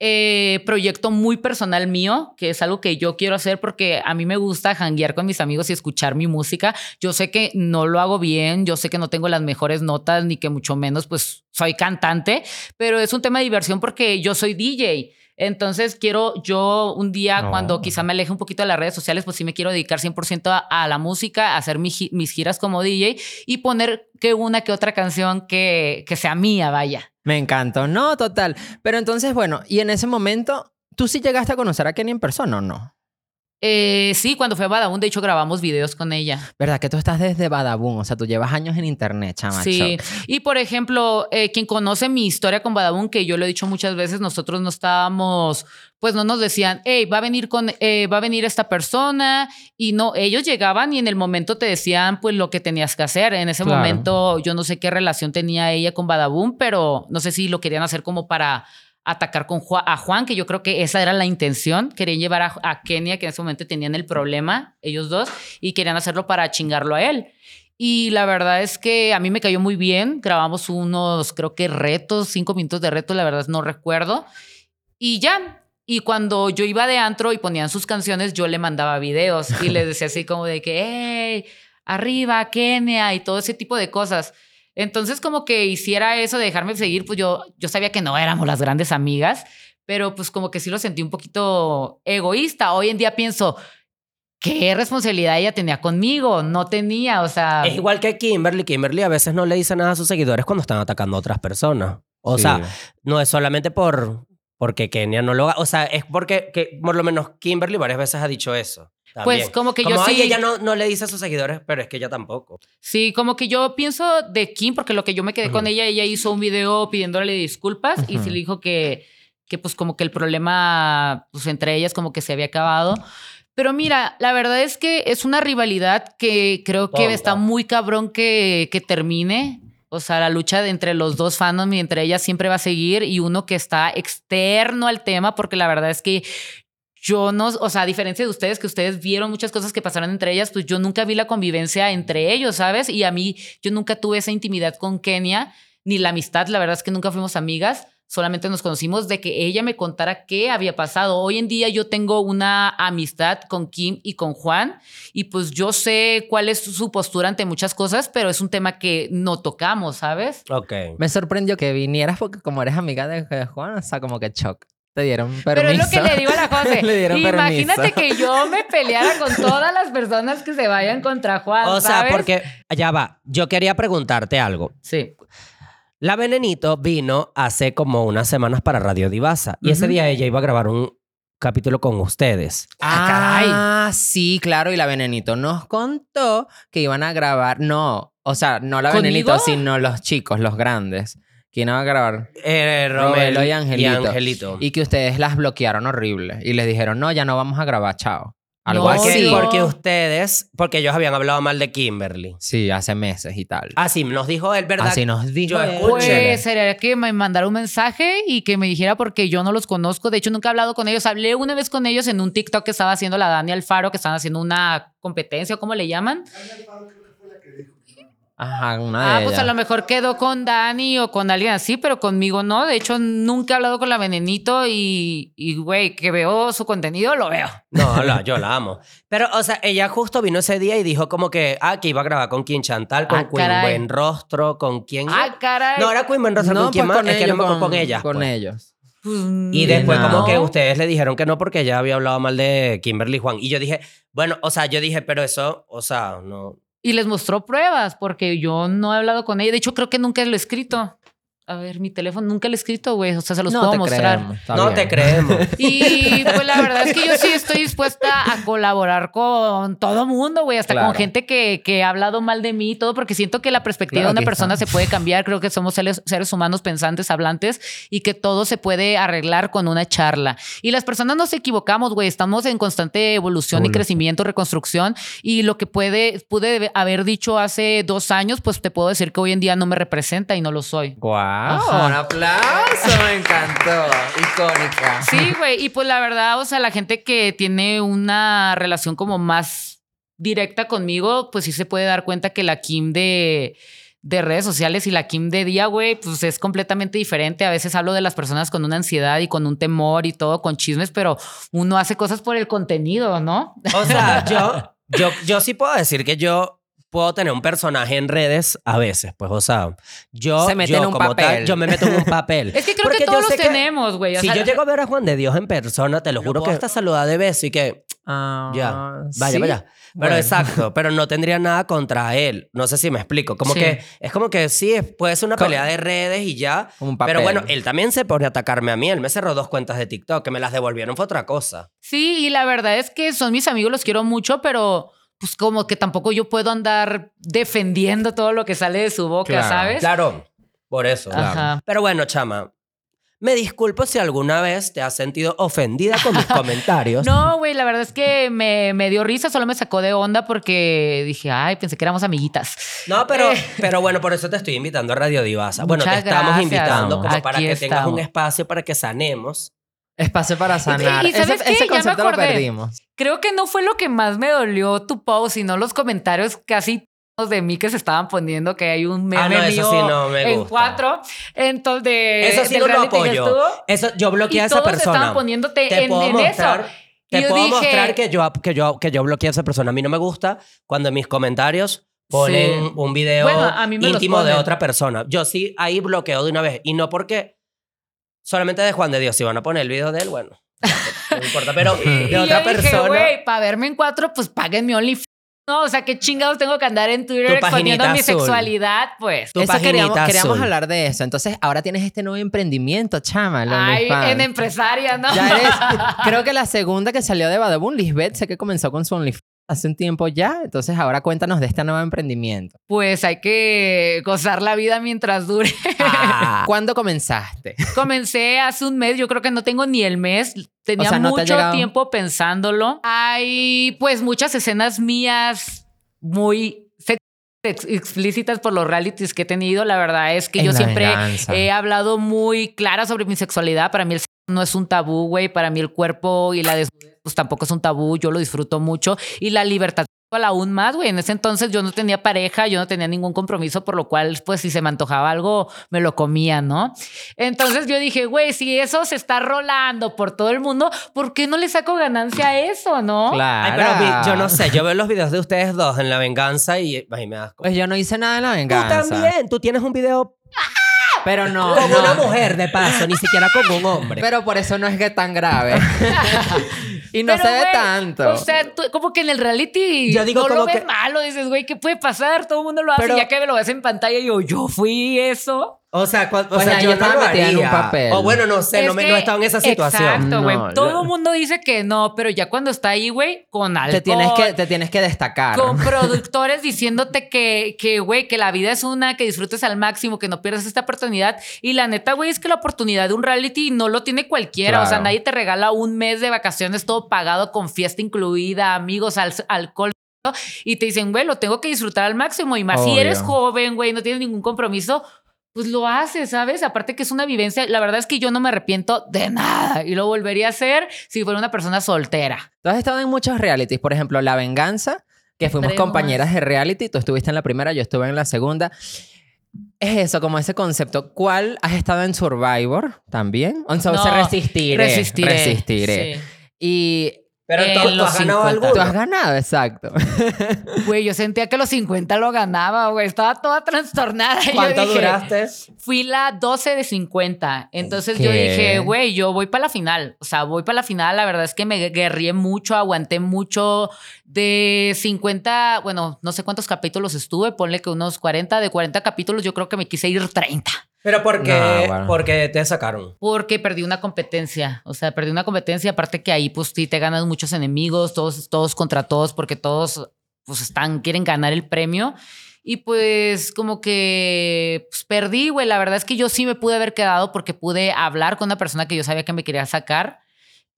eh, proyecto muy personal mío, que es algo que yo quiero hacer porque a mí me gusta janguear con mis amigos y escuchar mi música. Yo sé que no lo hago bien, yo sé que no tengo las mejores notas, ni que mucho menos pues soy cantante, pero es un tema de diversión porque yo soy DJ. Entonces quiero yo un día No. cuando quizá me aleje un poquito de las redes sociales, pues sí me quiero dedicar 100% a, a la música, a hacer mi mis giras como DJ y poner que una que otra canción que, que sea mía, vaya. Me encantó. No, total. Pero entonces, bueno, y en ese momento, ¿tú sí llegaste a conocer a Kenny en persona o no? Eh, sí, cuando fue a Badabun, de hecho grabamos videos con ella. ¿Verdad que tú estás desde Badabun? O sea, tú llevas años en internet, chamacho. Sí, y por ejemplo, eh, quien conoce mi historia con Badabun, que yo lo he dicho muchas veces, nosotros no estábamos, pues no nos decían, hey, va a venir con, eh, va a venir esta persona, y no, ellos llegaban y en el momento te decían, pues lo que tenías que hacer. En ese Claro. momento, yo no sé qué relación tenía ella con Badabun, pero no sé si lo querían hacer como para atacar con Ju- a Juan, que yo creo que esa era la intención. Querían llevar a, a Kenia, que en ese momento tenían el problema, ellos dos, y querían hacerlo para chingarlo a él. Y la verdad es que a mí me cayó muy bien. Grabamos unos, creo que retos, cinco minutos de retos, la verdad no recuerdo. Y ya. Y cuando yo iba de antro y ponían sus canciones, yo le mandaba videos y les decía así como de que, hey, arriba, Kenia y todo ese tipo de cosas. Entonces, como que hiciera eso de dejarme seguir, pues yo, yo sabía que no éramos las grandes amigas, pero pues como que sí lo sentí un poquito egoísta. Hoy en día pienso, ¿qué responsabilidad ella tenía conmigo? No tenía, o sea... Es igual que Kimberly. Kimberly a veces no le dice nada a sus seguidores cuando están atacando a otras personas. O Sí. sea, no es solamente por porque Kenia no lo haga. O sea, es porque que, por lo menos Kimberly varias veces ha dicho eso. Pues como que yo Como, "Ay, sí- ella no, no le dice a sus seguidores, pero es que ella tampoco. Sí, como que yo pienso de Kim, porque lo que yo me quedé con ella, ella hizo un video pidiéndole disculpas y sí le dijo que, que pues como que el problema pues entre ellas como que se había acabado. Pero mira, la verdad es que es una rivalidad que creo que está muy cabrón que, que termine. O sea, la lucha de entre los dos fandoms y entre ellas siempre va a seguir y uno que está externo al tema, porque la verdad es que yo no, o sea, a diferencia de ustedes, que ustedes vieron muchas cosas que pasaron entre ellas, pues yo nunca vi la convivencia entre ellos, ¿sabes? Y a mí, yo nunca tuve esa intimidad con Kenia, ni la amistad, la verdad es que nunca fuimos amigas, solamente nos conocimos de que ella me contara qué había pasado. Hoy en día yo tengo una amistad con Kim y con Juan, y pues yo sé cuál es su postura ante muchas cosas, pero es un tema que no tocamos, ¿sabes? Ok. Me sorprendió que vinieras porque como eres amiga de Juan, o sea, como que shock. Te dieron permiso. Pero es lo que le digo a la José. Le dieron Imagínate permiso. que yo me peleara con todas las personas que se vayan contra Juan. O sea, ¿sabes? porque ya va. Yo quería preguntarte algo. Sí. La Venenito vino hace como unas semanas para Radio Divasa y ese día ella iba a grabar un capítulo con ustedes. Ah, sí, claro. Y la Venenito nos contó que iban a grabar. No, o sea, no la ¿Conmigo? Venenito, sino los chicos, los grandes. ¿Quién iba a grabar? Eh, Romelo y Angelito. Y Angelito. Y que ustedes las bloquearon horrible. Y les dijeron, no, ya no vamos a grabar, chao. Algo No, así. porque, ustedes, porque ellos habían hablado mal de Kimberly. Sí, hace meses y tal. Ah, sí, nos dijo él, ¿verdad? Así nos dijo. Yo él. escuché. Pues sería que me mandara un mensaje y que me dijera porque yo no los conozco. De hecho, nunca he hablado con ellos. Hablé una vez con ellos en un TikTok que estaba haciendo la Dani Alfaro, que estaban haciendo una competencia, ¿cómo le llaman? Ajá, una de Ah, pues a lo mejor quedó con Dani o con alguien así, pero conmigo no. De hecho, nunca he hablado con la Venenito y, y güey, que veo su contenido, lo veo. No, la- yo la amo. Pero, o sea, ella justo vino ese día y dijo como que, ah, que iba a grabar con Queen Chantal, con Ah, Queen caray. Buen Rostro, con quién. Ah, caray. no, era Queen Buen Rostro, No, con quién pues más, es que no me acuerdo con, ellas. Con pues. ellos. Pues, Y después no. como que ustedes le dijeron que no porque ella había hablado mal de Kimberly Juan. Y yo dije, bueno, o sea, yo dije, pero eso, o sea, no. Y les mostró pruebas, porque yo no he hablado con ella. De hecho, creo que nunca lo he escrito. A ver, mi teléfono nunca lo he escrito, güey. O sea, se los no puedo te mostrar. creemos, no bien. te creemos. Y pues la verdad es que yo sí estoy dispuesta a colaborar con todo mundo, güey, hasta Claro. con gente que, que ha hablado mal de mí y todo, porque siento que la perspectiva Claro, de una persona está. se puede cambiar. Creo que somos seres, seres humanos pensantes, hablantes y que todo se puede arreglar con una charla. Y las personas nos equivocamos, güey, estamos en constante evolución y crecimiento, reconstrucción. Y lo que puede, pude haber dicho hace dos años, pues te puedo decir que hoy en día no me representa y no lo soy. ¡Guau! Ajá. Un aplauso, me encantó. Icónica. Sí, güey. Y pues la verdad, o sea, la gente que tiene una relación como más directa conmigo, pues sí se puede dar cuenta que la Kim de, de redes sociales y la Kim de día, güey, pues es completamente diferente. A veces hablo de las personas con una ansiedad y con un temor y todo, con chismes, pero uno hace cosas por el contenido, ¿no? O sea, yo, yo, yo sí puedo decir que yo puedo tener un personaje en redes a veces, pues, o sea, yo, Se mete yo en un como tal, yo me meto en un papel. Es que creo Porque que yo todos sé los que tenemos, güey. o Si sea, yo llego a ver a Juan de Dios en persona, te lo Lo juro que puedo- hasta saludar de beso y que Ah, ya, vaya, ¿sí? vaya. Pero Bueno. exacto, pero no tendría nada contra él. No sé si me explico. Como Sí. que es como que sí, es- puede ser una Co- pelea de redes y ya. Como un papel. Pero bueno, él también se pone a atacarme a mí. Él me cerró dos cuentas de TikTok, que me las devolvieron fue otra cosa. Sí, y la verdad es que son mis amigos, los quiero mucho, pero pues como que tampoco yo puedo andar defendiendo todo lo que sale de su boca, Claro, ¿sabes? Claro, por eso. Ajá. Pero bueno, chama, me disculpo si alguna vez te has sentido ofendida con mis comentarios. No, güey, la verdad es que me, me dio risa, solo me sacó de onda porque dije, ay, pensé que éramos amiguitas. No, pero, Eh. pero bueno, por eso te estoy invitando a Radio Divasa. Bueno, te estamos gracias. invitando como Aquí para que tengas un espacio para que sanemos. Espacio para sanar. Y- y ¿sabes ese, qué? ese Ya me concepto lo perdimos. Creo que no fue lo que más me dolió tu post, sino los comentarios casi todos de mí que se estaban poniendo, que hay un meme Ah, no, eso mío sí no me en gusta. cuatro. Entonces, de, Eso sí del no lo apoyo. estuvo. Eso, yo bloqueé a esa todos persona. estaban poniéndote te en, puedo en mostrar, eso. Te yo puedo dije- mostrar que yo, que, yo, que yo bloqueé a esa persona. A mí no me gusta cuando en mis comentarios ponen Sí. un video Bueno, íntimo de otra persona. Yo sí ahí bloqueo de una vez. Y no porque solamente de Juan de Dios. Si van a poner el video de él, bueno. No importa. Pero de otra yo dije, persona. güey, para verme en cuatro, pues páguenme OnlyFans. No, o sea, qué chingados tengo que andar en Twitter Tu exponiendo paginita mi azul. sexualidad, pues. Tu Eso queríamos, queríamos azul. hablar de eso. Entonces, ahora tienes este nuevo emprendimiento, chama. el Ay, OnlyFans. en empresaria, ¿no? Ya eres, creo que la segunda que salió de Badabun, Lisbeth, sé que comenzó con su OnlyFans hace un tiempo ya. Entonces, ahora cuéntanos de este nuevo emprendimiento. Pues hay que gozar la vida mientras dure. Ah, ¿Cuándo comenzaste? Comencé hace un mes, yo creo que no tengo ni el mes. Tenía O sea, ¿no te ha mucho tiempo pensándolo. Hay pues muchas escenas mías muy explícitas por los realities que he tenido. La verdad es que yo siempre venganza. he hablado muy clara sobre mi sexualidad. Para mí el sexo no es un tabú, güey. Para mí el cuerpo y la desnudez pues tampoco es un tabú. Yo lo disfruto mucho. Y la libertad aún más, güey. En ese entonces yo no tenía pareja, yo no tenía ningún compromiso, por lo cual, pues si se me antojaba algo, me lo comía, ¿no? Entonces yo dije, güey, si eso se está rolando por todo el mundo, ¿por qué no le saco ganancia a eso, no? Claro. Ay, pero yo no sé. Yo veo los videos de ustedes dos en La Venganza y ay, me da asco. Pues yo no hice nada en la Tú venganza. también. Tú tienes un video Pero no. con no. una mujer, de paso. Ni siquiera con un hombre. Pero por eso no es que es tan grave. y no Pero, se ve güey, tanto. O sea, tú- como que en el reality Yo digo no como lo ves que- malo, dices, güey, ¿qué puede pasar? Todo el mundo lo hace, Pero- ya que lo ves en pantalla y yo, yo fui eso. O sea, cua- o sea yo no lo metida en un haría. papel. O bueno, no sé, Es no, me, que- no he estado en esa situación. Exacto, güey. No, Todo el mundo dice que no, pero ya cuando está ahí, güey, con alcohol. te, tienes que, te tienes que destacar. con productores diciéndote que, que, güey, que la vida es una, que disfrutes al máximo, que no pierdas esta oportunidad. Y la neta, güey, es que la oportunidad de un reality no lo tiene cualquiera. O sea, nadie te regala un mes de vacaciones todo pagado con fiesta incluida, amigos, al- alcohol. Y te dicen, güey, lo tengo que disfrutar al máximo. Y más si eres joven, güey, no tienes ningún compromiso, pues lo haces, ¿sabes? Aparte que es una vivencia. La verdad es que yo no me arrepiento de nada. Y lo volvería a hacer si fuera una persona soltera. Tú has estado en muchos realities. Por ejemplo, La Venganza, que fuimos compañeras de reality. Tú estuviste en la primera, yo estuve en la segunda. Es eso, como ese concepto. ¿Cuál has estado en Survivor también? O sea, No, resistiré. Resistiré. Resistiré. Sí. Y Pero En tú, los has ganado 50. alguno. tú has ganado, exacto. Güey, yo sentía que los 50 lo ganaba, güey. Estaba toda trastornada. Y yo ¿Cuánto dije, duraste? Fui la 12 de 50. Entonces yo ¿Qué? dije, güey, yo voy para la final. O sea, voy para la final. La verdad es que me guerrié mucho, aguanté mucho. De 50, bueno, no sé cuántos capítulos estuve. Ponle que unos 40. De 40 capítulos yo creo que me quise ir 30. Pero porque, No, bueno. porque te sacaron. Porque perdí una competencia. O sea, perdí una competencia. Aparte que ahí, pues sí, te ganas muchos enemigos, todos, todos contra todos, porque todos, pues están, quieren ganar el premio. Y pues, como que, pues perdí, güey. La verdad es que yo sí me pude haber quedado porque pude hablar con una persona que yo sabía que me quería sacar.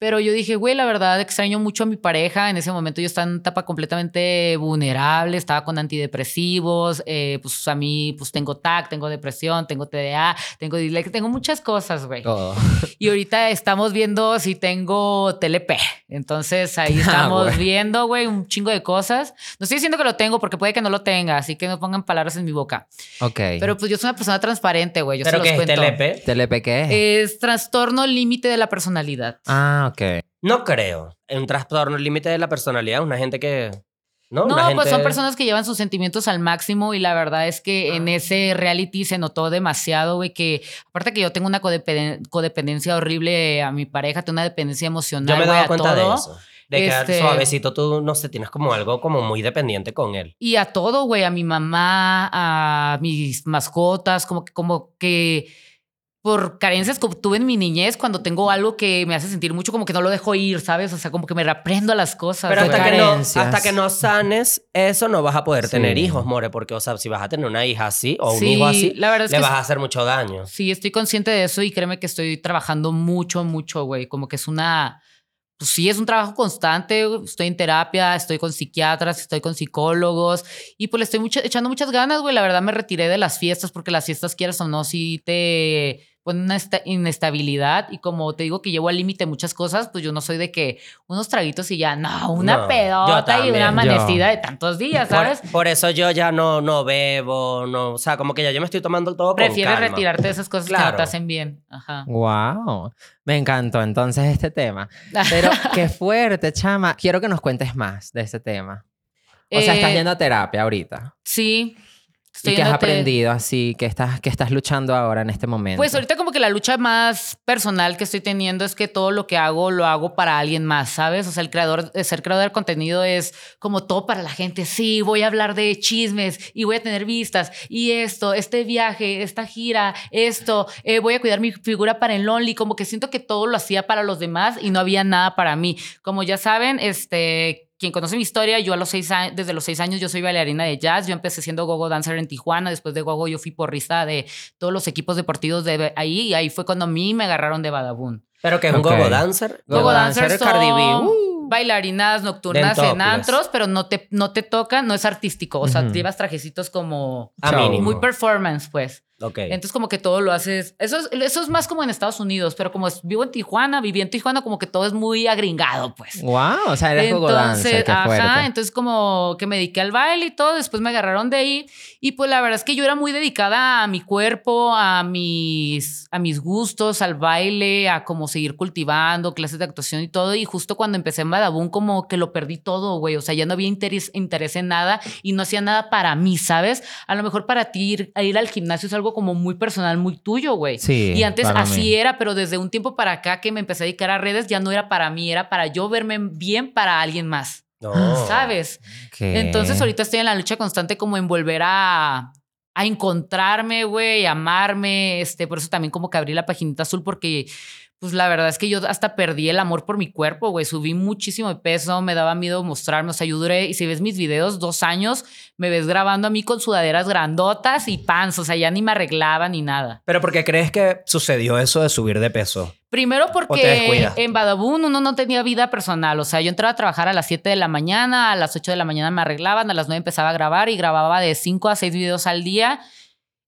Pero yo dije, güey, la verdad extraño mucho a mi pareja. En ese momento yo estaba en una etapa completamente vulnerable, estaba con antidepresivos, eh, pues a mí pues tengo TAC, tengo depresión, tengo TDA, tengo dislexia, tengo muchas cosas, güey. Todo. Y ahorita estamos viendo si tengo TLP. Entonces ahí estamos güey. viendo, güey, un chingo de cosas. No estoy diciendo que lo tengo porque puede que no lo tenga, así que no pongan palabras en mi boca. Ok. Pero pues yo soy una persona transparente, güey. Yo se ¿Pero los qué es cuento. TLP? ¿TLP qué es? Es trastorno límite de la personalidad. Ah, ok. No creo. Un trastorno límite de la personalidad, una gente que... No, No, Una pues gente- son personas que llevan sus sentimientos al máximo y la verdad es que en ese reality se notó demasiado, güey, que aparte que yo tengo una codependen- codependencia horrible a mi pareja, tengo una dependencia emocional, Yo me he dado cuenta de todo. eso. De que Este- suavecito tú, no sé, tienes como algo como muy dependiente con él. Y a todo, güey, a mi mamá, a mis mascotas, como que, como que por carencias que tuve en mi niñez, cuando tengo algo que me hace sentir mucho, como que no lo dejo ir, ¿sabes? O sea, como que me reprendo a las cosas. Pero hasta que, no, hasta que no sanes eso, no vas a poder Sí. tener hijos, more. Porque, o sea, si vas a tener una hija así o un Sí, hijo así, la verdad es le que vas a hacer mucho daño. Sí, estoy consciente de eso y créeme que estoy trabajando mucho, mucho, güey. Como que es una. Pues sí, es un trabajo constante. Estoy en terapia, estoy con psiquiatras, estoy con psicólogos y pues le estoy mucha- echando muchas ganas, güey. La verdad me retiré de las fiestas porque las fiestas, quieras o no, sí te ponen una esta- inestabilidad y como te digo que llevo al límite muchas cosas, pues yo no soy de que unos traguitos y ya, no, una No, pedota y una Yo. amanecida de tantos días, ¿sabes? Por, por eso yo ya no, no bebo, no, o sea, como que ya yo me estoy tomando todo Prefieres calma. retirarte de esas cosas que no Claro. te hacen bien. Ajá. Wow. Me encantó entonces este tema. Pero qué fuerte, chama. Quiero que nos cuentes más de este tema. O sea, estás Eh, yendo a terapia ahorita. Sí. ¿Y qué has aprendido así? ¿Qué estás, qué estás luchando ahora en este momento? Pues ahorita como que la lucha más personal que estoy teniendo es que todo lo que hago lo hago para alguien más, ¿sabes? O sea, el creador, el ser creador de contenido es como todo para la gente. Sí, voy a hablar de chismes y voy a tener vistas y esto, este viaje, esta gira, esto, eh, voy a cuidar mi figura para el Lonely. Como que siento que todo lo hacía para los demás y no había nada para mí. Como ya saben, este quien conoce mi historia, yo a los seis años, desde los seis años yo soy bailarina de jazz. Yo empecé siendo gogo dancer en Tijuana. Después de gogo yo fui porrista de todos los equipos deportivos de ahí. Y ahí fue cuando a mí me agarraron de Badabun. Pero que es un gogo dancer. Gogo dancers son Cardi B. Uh. bailarinas nocturnas en antros, pero no te, no te tocan, no es artístico. O sea, llevas trajecitos como A Show. mínimo. muy performance, pues. Ok. Entonces como que todo lo haces, eso es, eso es más como en Estados Unidos, pero como es- vivo en Tijuana, viví en Tijuana, como que todo es muy agringado, pues. Wow, o sea, dancer, qué fuerte. ajá, entonces como que me dediqué al baile y todo, después me agarraron de ahí y pues la verdad es que yo era muy dedicada a mi cuerpo, a mis, a mis gustos, al baile, a como seguir cultivando clases de actuación y todo y justo cuando empecé en Badabun como que lo perdí todo, güey, o sea, ya no había interés, interés en nada y no hacía nada para mí, ¿sabes? A lo mejor para ti ir, a ir al gimnasio es algo como muy personal, muy tuyo, güey. Sí, Y antes para así mí. era, pero desde un tiempo para acá que me empecé a dedicar a redes, ya no era para mí, era para yo verme bien para alguien más, No. ¿sabes? ¿Qué? Entonces ahorita estoy en la lucha constante como en volver a, a encontrarme, güey, amarme, este, por eso también como que abrí la paginita azul porque... Pues la verdad es que yo hasta perdí el amor por mi cuerpo, güey. Subí muchísimo de peso, me daba miedo mostrarme. O sea, yo duré, y si ves mis videos, dos años, me ves grabando a mí con sudaderas grandotas y pants. O sea, ya ni me arreglaba ni nada. Pero ¿por qué crees que sucedió eso de subir de peso? Primero porque en Badabun uno no tenía vida personal. O sea, yo entraba a trabajar a las 7 de la mañana, a las 8 de la mañana me arreglaban, a las 9 empezaba a grabar y grababa de 5 a 6 videos al día.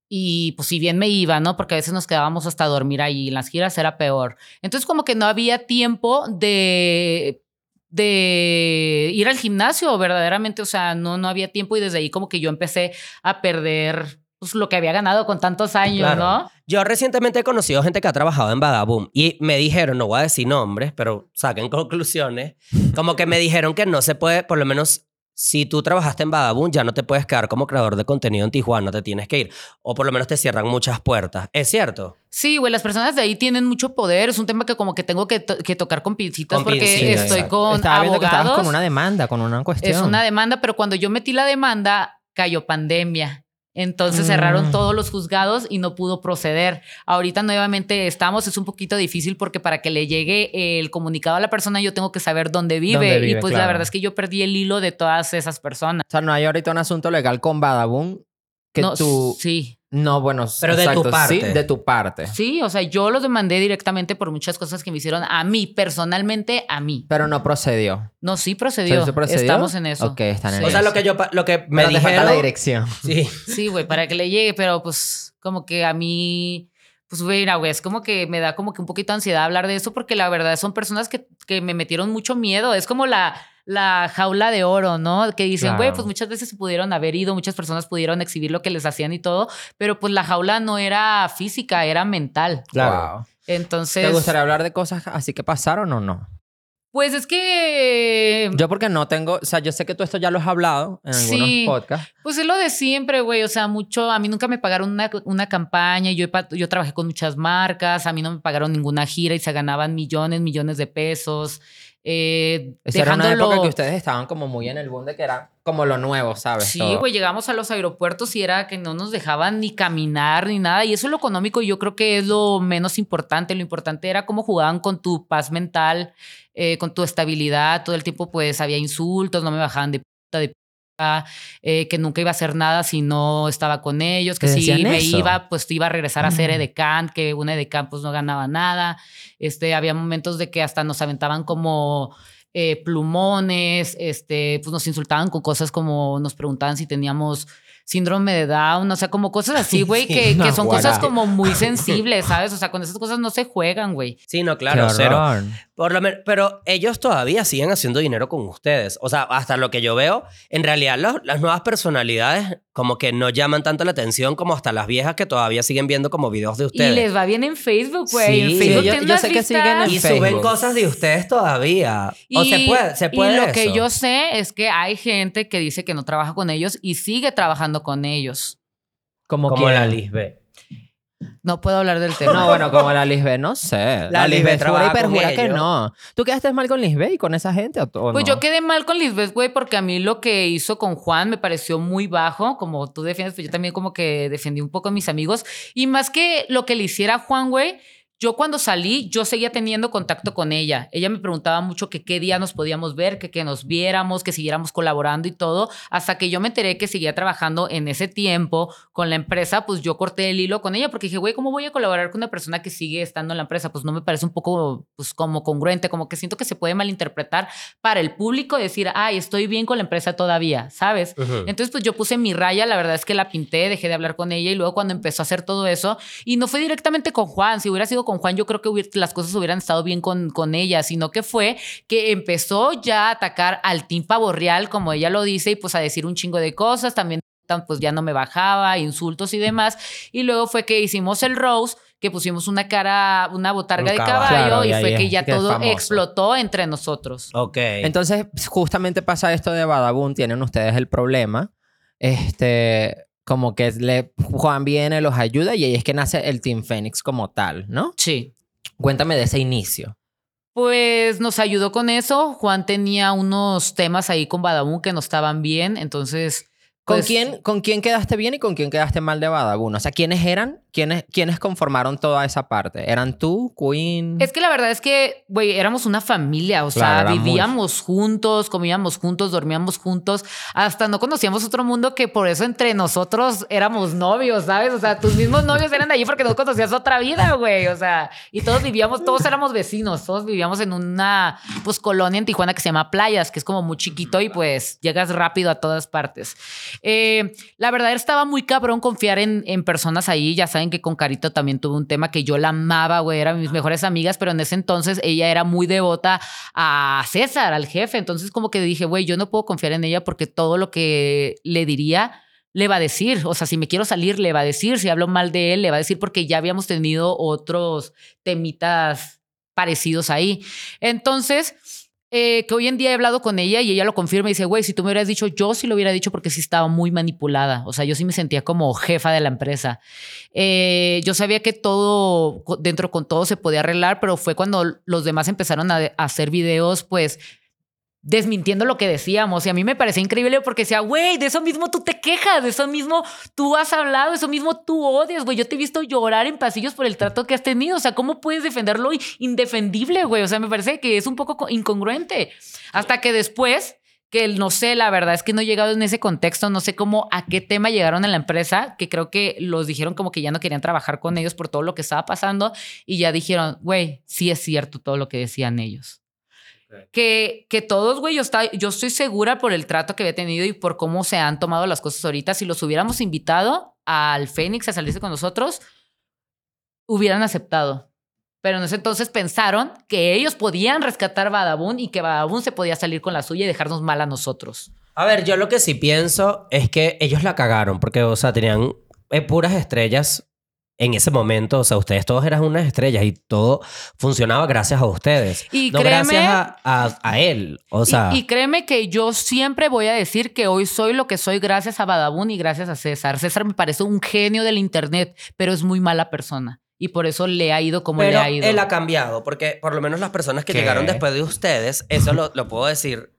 Y pues si bien me iba, ¿no? Porque a veces nos quedábamos hasta dormir ahí. En las giras era peor. Entonces como que no había tiempo de de ir al gimnasio verdaderamente, o sea, no, no había tiempo y desde ahí como que yo empecé a perder pues, lo que había ganado con tantos años, Claro. ¿no? Yo recientemente he conocido gente que ha trabajado en Badaboom y me dijeron, no voy a decir nombres, pero saquen conclusiones, como que me dijeron que no se puede, por lo menos si tú trabajaste en Badaboom, ya no te puedes quedar como creador de contenido en Tijuana, te tienes que ir. O por lo menos te cierran muchas puertas. ¿Es cierto? Sí, güey, las personas de ahí tienen mucho poder. Es un tema que como que tengo que, to- que tocar con pincitas Con porque pincitas, estoy exacto. con Estaba viendo que abogados. estabas con una demanda, con una cuestión. es una demanda, pero cuando yo metí la demanda, cayó pandemia. Entonces cerraron Mm. todos los juzgados y no pudo proceder. Ahorita nuevamente estamos, es un poquito difícil porque para que le llegue el comunicado a la persona yo tengo que saber dónde vive. Dónde y pues la verdad es que yo perdí el hilo de todas esas personas. O sea, no hay ahorita un asunto legal con Badabun que No, tú... Sí. No, bueno, Pero de tu parte. Sí, de tu parte. Sí, o sea, yo los demandé directamente por muchas cosas que me hicieron a mí, personalmente a mí. Pero no procedió. No, sí procedió. ¿Sí procedió? Estamos en eso. Ok, están en O sea, eso. lo que yo lo que me Pero te falta dijeron. la dirección. Sí. Sí, güey, para que le llegue, pero pues como que a mí, pues güey, mira, güey, es como que me da como que un poquito de ansiedad hablar de eso porque la verdad son personas que, que me metieron mucho miedo. Es como la, la jaula de oro, ¿no? Que dicen, güey, Claro. pues muchas veces se pudieron haber ido, muchas personas pudieron exhibir lo que les hacían y todo, pero pues la jaula no era física, era mental. Claro. Wow. Entonces, ¿Te gustaría hablar de cosas así que pasaron o no? pues es que Yo porque no tengo, o sea, yo sé que tú esto ya lo has hablado en algunos Sí. podcasts. Pues es lo de siempre, güey. O sea, mucho. A mí nunca me pagaron una, una campaña. Yo, yo trabajé con muchas marcas. A mí no me pagaron ninguna gira y se ganaban millones, millones de pesos. Eh, Esa era una época que ustedes estaban como muy en el boom de que era como lo nuevo, ¿sabes? Sí, güey, llegamos a los aeropuertos y era que no nos dejaban ni caminar ni nada. Y eso es lo económico y yo creo que es lo menos importante. Lo importante era cómo jugaban con tu paz mental, eh, con tu estabilidad. Todo el tiempo, pues, había insultos, no me bajaban de puta, de eh, que nunca iba a hacer nada si no estaba con ellos, que ¿Te si me eso? iba, pues iba a regresar a ser edecán, que una edecán pues no ganaba nada. Este, había momentos de que hasta nos aventaban como eh, plumones, este, pues nos insultaban con cosas como nos preguntaban si teníamos síndrome de Down, o sea, como cosas así, güey, Sí, que, que no, son cosas como muy sensibles, ¿sabes? O sea, con esas cosas no se juegan, güey. Sí, no, claro, cero. Por lo pero ellos todavía siguen haciendo dinero con ustedes. O sea, hasta lo que yo veo, en realidad los- las nuevas personalidades como que no llaman tanto la atención como hasta las viejas que todavía siguen viendo como videos de ustedes. Y les va bien en Facebook, güey. en Sí, Facebook yo- sé que siguen en Y suben cosas de ustedes todavía. o Y- se puede, se puede Y lo eso. que yo sé es que hay gente que dice que no trabaja con ellos y sigue trabajando con ellos. Como, la Lisbe. No puedo hablar del tema. No, bueno, como la Lisbeth, no sé. La Lisbeth jura y trabaja con perjura que ellos. no. ¿Tú quedaste mal con Lisbeth y con esa gente o, o Pues no? yo quedé mal con Lisbeth, güey, porque a mí lo que hizo con Juan me pareció muy bajo, como tú defiendes, pues yo también como que defendí un poco a mis amigos. Y más que lo que le hiciera a Juan, güey, yo cuando salí, yo seguía teniendo contacto con ella. Ella me preguntaba mucho que qué día nos podíamos ver, que, que nos viéramos, que siguiéramos colaborando y todo, hasta que yo me enteré que seguía trabajando en ese tiempo con la empresa, pues yo corté el hilo con ella porque dije, güey, ¿cómo voy a colaborar con una persona que sigue estando en la empresa? Pues no me parece un poco, pues como congruente, como que siento que se puede malinterpretar para el público decir, ay, estoy bien con la empresa todavía, ¿sabes? Ujú. Entonces, pues yo puse mi raya, la verdad es que la pinté, dejé de hablar con ella y luego cuando empezó a hacer todo eso, y no fue directamente con Juan, si hubiera sido con Juan, yo creo que hubiera- las cosas hubieran estado bien con, con ella, sino que fue que empezó ya a atacar al Team Pavo Real, como ella lo dice, y pues a decir un chingo de cosas, también pues ya no me bajaba, insultos y demás, y luego fue que hicimos el Rose, que pusimos una cara, una botarga Un de caballo. Claro, y fue que ya que todo explotó entre nosotros. Ok. Entonces, justamente pasa esto de Badabun, tienen ustedes el problema. Este, como que le, Juan viene, los ayuda y ahí es que nace el Team Fénix como tal, ¿no? Sí. Cuéntame de ese inicio. Pues nos ayudó con eso. Juan tenía unos temas ahí con Badabun que no estaban bien, entonces... ¿Con, pues, quién, ¿Con quién quedaste bien y con quién quedaste mal de Badabun? O sea, ¿quiénes eran? ¿Quiénes, ¿Quiénes conformaron toda esa parte? ¿Eran tú, Queen? Es que la verdad es que, güey, éramos una familia, o Claro, sea, muy- vivíamos juntos, comíamos juntos, dormíamos juntos, hasta no conocíamos otro mundo que por eso entre nosotros éramos novios, ¿sabes? O sea, tus mismos novios eran de allí porque no conocías otra vida, güey, o sea, y todos vivíamos, todos éramos vecinos, todos vivíamos en una, pues, colonia en Tijuana que se llama Playas, que es como muy chiquito y pues llegas rápido a todas partes. Eh, la verdad estaba muy cabrón confiar en, en personas ahí. Ya saben que con Carito también tuve un tema que yo la amaba, güey. Eran mis mejores amigas, pero en ese entonces ella era muy devota a César, al jefe. Entonces, como que dije, güey, yo no puedo confiar en ella porque todo lo que le diría le va a decir. O sea, si me quiero salir, le va a decir. Si hablo mal de él, le va a decir porque ya habíamos tenido otros temitas parecidos ahí. Entonces, eh, que hoy en día he hablado con ella y ella lo confirma y dice, güey, si tú me hubieras dicho, yo sí lo hubiera dicho porque sí estaba muy manipulada. O sea, yo sí me sentía como jefa de la empresa. Eh, yo sabía que todo, dentro con todo se podía arreglar, pero fue cuando los demás empezaron a hacer videos, pues desmintiendo lo que decíamos. Y a mí me parecía increíble porque decía, güey, de eso mismo tú te quejas, de eso mismo tú has hablado, de eso mismo tú odias, güey. Yo te he visto llorar en pasillos por el trato que has tenido. O sea, ¿cómo puedes defender lo indefendible, güey? O sea, me parece que es un poco co- incongruente. Hasta que después que no sé, la verdad es que no he llegado en ese contexto, no sé cómo, a qué tema llegaron en la empresa, que creo que los dijeron como que ya no querían trabajar con ellos por todo lo que estaba pasando y ya dijeron, güey, sí es cierto todo lo que decían ellos. Que, que todos, güey, yo, está- yo estoy segura por el trato que había tenido y por cómo se han tomado las cosas ahorita. Si los hubiéramos invitado al Fénix a salirse con nosotros, hubieran aceptado. Pero en ese entonces pensaron que ellos podían rescatar Badabun y que Badabun se podía salir con la suya y dejarnos mal a nosotros. A ver, yo lo que sí pienso es que ellos la cagaron porque, o sea, tenían eh, puras estrellas en ese momento. O sea, ustedes todos eran unas estrellas y todo funcionaba gracias a ustedes. Y no créeme- gracias a, a- a él. O Y- sea, y, créeme que yo siempre voy a decir que hoy soy lo que soy gracias a Badabun y gracias a César. César me parece un genio del internet, pero es muy mala persona. Y por eso le ha ido como pero le ha ido. él ha cambiado porque por lo menos las personas que ¿Qué? llegaron después de ustedes, eso lo, lo puedo decir.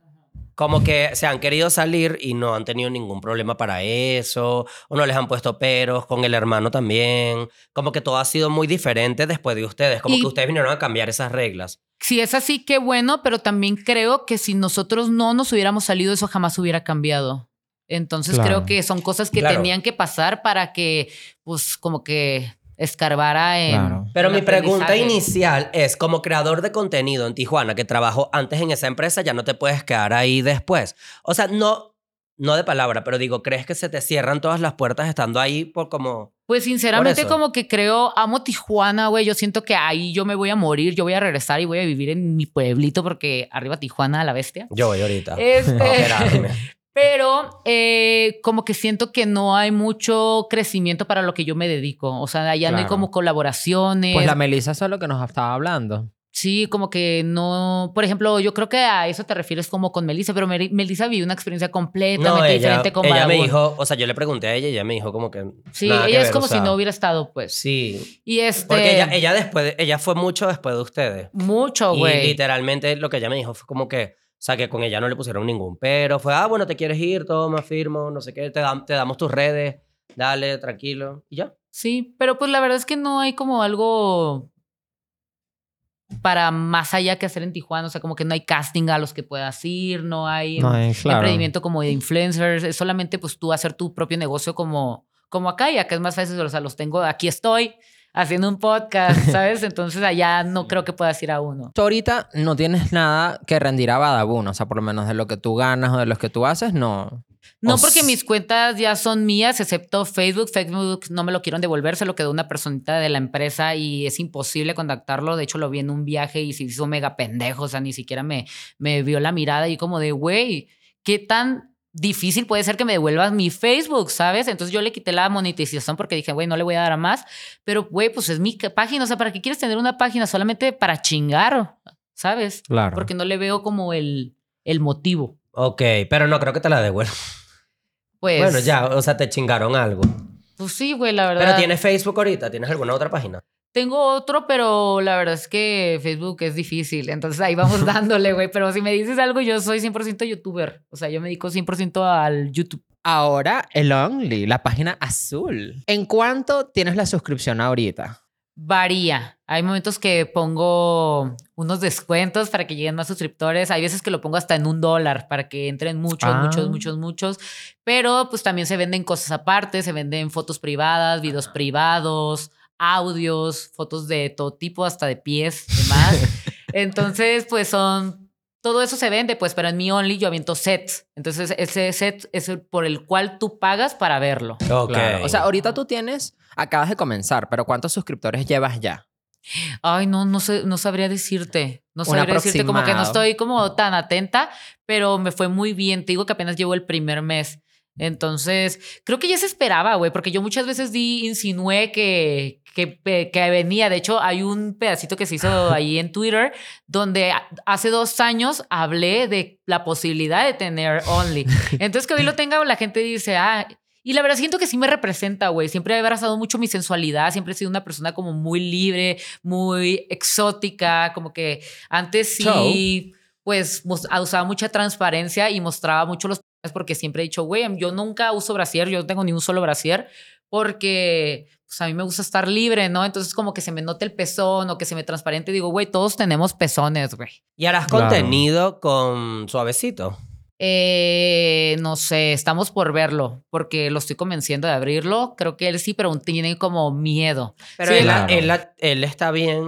Como que se han querido salir y no han tenido ningún problema para eso, o no les han puesto peros, con el hermano también. Como que todo ha sido muy diferente después de ustedes, como Y- que ustedes vinieron a cambiar esas reglas. Si es así, qué bueno, pero también creo que si nosotros no nos hubiéramos salido, eso jamás hubiera cambiado. Entonces Claro. creo que son cosas que Claro. tenían que pasar para que, pues, como que escarbara en. Claro. Pero en mi pregunta inicial es, como creador de contenido en Tijuana, que trabajó antes en esa empresa, ya no te puedes quedar ahí después. O sea, no, no de palabra, pero digo, ¿crees que se te cierran todas las puertas estando ahí por como... Pues sinceramente como que creo, amo Tijuana, güey, yo siento que ahí yo me voy a morir, yo voy a regresar y voy a vivir en mi pueblito porque arriba Tijuana, la bestia. Yo voy ahorita. Este. pero eh, como que siento que no hay mucho crecimiento para lo que yo me dedico. O sea, allá no hay como colaboraciones. Pues la Melissa eso es lo que nos estaba hablando. Sí, como que no. Por ejemplo, yo creo que a eso te refieres como con Melissa, pero Meri- Melissa vivió una experiencia completamente No, ella, diferente con ella me dijo, o sea, yo le pregunté a ella y ella me dijo como que... Sí, nada que ella es ver, como o sea, si no hubiera estado, pues. Sí, Y este. porque ella, ella después, de- ella fue mucho después de ustedes. Mucho, Y güey. literalmente lo que ella me dijo fue como que, o sea, que con ella no le pusieron ningún pero. Fue, ah, bueno, te quieres ir, toma, firmo, no sé qué, te, dam- te damos tus redes, dale, tranquilo, y ya. Sí, pero pues la verdad es que no hay como algo para más allá que hacer en Tijuana. O sea, como que no hay casting a los que puedas ir, no hay, No, es claro. emprendimiento como de influencers. Es solamente pues tú hacer tu propio negocio como, como acá y acá es más fácil. O sea, los tengo, aquí estoy haciendo un podcast, ¿sabes? Entonces allá no creo que puedas ir a uno. Tú ahorita no tienes nada que rendir a Badabun, o sea, por lo menos de lo que tú ganas o de lo que tú haces, no. No porque mis cuentas ya son mías, excepto Facebook. Facebook no me lo quieren devolver, se lo quedó una personita de la empresa y es imposible contactarlo. De hecho, lo vi en un viaje y se hizo mega pendejo. O sea, ni siquiera me, me vio la mirada y como de, güey, ¿qué tan difícil puede ser que me devuelvas mi Facebook, ¿sabes? Entonces yo le quité la monetización porque dije, güey, no le voy a dar a más. Pero, güey, pues es mi página. O sea, ¿para qué quieres tener una página solamente para chingar? ¿Sabes? Claro. Porque no le veo como el, el motivo. Ok, pero no creo que te la devuelvan. Pues, Bueno, ya, o sea, te chingaron algo. Pues sí, güey, la verdad. Pero tienes Facebook ahorita, ¿tienes alguna otra página? Tengo otro, pero la verdad es que Facebook es difícil. Entonces ahí vamos dándole, güey. Pero si me dices algo, yo soy 100% youtuber. O sea, yo me dedico 100% al YouTube. Ahora, el Only, la página azul. ¿En cuánto tienes la suscripción ahorita? Varía. Hay momentos que pongo unos descuentos para que lleguen más suscriptores. Hay veces que lo pongo hasta en un dólar para que entren muchos, Ah. muchos, muchos, muchos. Pero pues también se venden cosas aparte. Se venden fotos privadas, videos privados, audios, fotos de todo tipo, hasta de pies, demás. Entonces, pues son... Todo eso se vende, pues, pero en mi Only yo aviento sets. Entonces, ese set es el por el cual tú pagas para verlo. Ok. Claro. O sea, ahorita tú tienes, acabas de comenzar, pero ¿cuántos suscriptores llevas ya? Ay, no, no sé, no sabría decirte. No sabría decirte, como que no estoy como tan atenta, pero me fue muy bien. Te digo que apenas llevo el primer mes. Entonces, creo que ya se esperaba, güey, porque yo muchas veces di, insinué que, que, que venía. De hecho, hay un pedacito que se hizo ahí en Twitter donde hace dos años hablé de la posibilidad de tener Only. Entonces, que hoy lo tenga, la gente dice, ah, y la verdad siento que sí me representa, güey. Siempre he abrazado mucho mi sensualidad, siempre he sido una persona como muy libre, muy exótica, como que antes sí, pues mos- usaba mucha transparencia y mostraba mucho los pezones porque siempre he dicho, güey, yo nunca uso brasier, yo no tengo ni un solo brasier porque pues a mí me gusta estar libre, ¿no? Entonces como que se me note el pezón o que se me transparente, digo, güey, todos tenemos pezones, güey. ¿Y harás Claro. contenido con suavecito? Eh, no sé, estamos por verlo, porque lo estoy convenciendo de abrirlo. Creo que él sí, pero tiene como miedo. Pero Sí, él, claro. él, él está bien.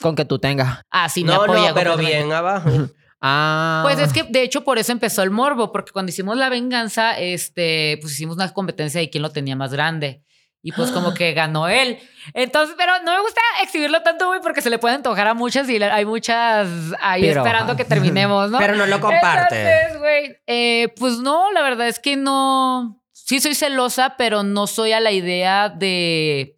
Con que tú tengas. Ah, sí, me no, apoya. no, pero bien abajo. Ah. Pues es que de hecho por eso empezó el morbo, porque cuando hicimos la venganza, este, pues hicimos una competencia de quién lo tenía más grande. Y pues como que ganó él. Entonces, pero no me gusta exhibirlo tanto, güey, porque se le puede antojar a muchas y hay muchas ahí Pero- esperando que terminemos, ¿no? Pero no lo comparte. Entonces, güey, eh, pues no, la verdad es que no. Sí soy celosa, pero no soy a la idea de.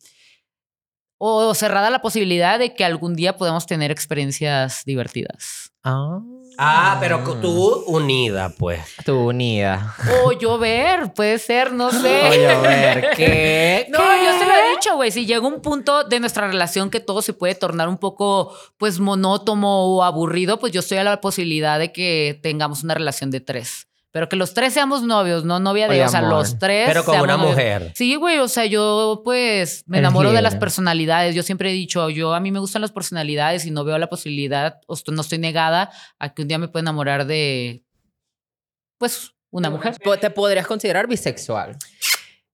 O cerrada a la posibilidad de que algún día podamos tener experiencias divertidas. Ah. Ah, pero cu- tú unida, pues. Tú unida. O llover, puede ser, no sé. Oye, a ver, ¿qué? No, yo se lo he dicho, güey. Si llega un punto de nuestra relación que todo se puede tornar un poco, pues, monótono o aburrido, pues yo estoy a la posibilidad de que tengamos una relación de tres. Pero que los tres seamos novios, no novia de, Oye, o sea, amor. los tres. Pero con seamos una novios. mujer. Sí, güey, o sea, yo pues me Eres enamoro de las personalidades. Yo siempre he dicho, yo a mí me gustan las personalidades y no veo la posibilidad, o estoy- no estoy negada a que un día me pueda enamorar de, pues, una mujer. ¿Te podrías considerar bisexual?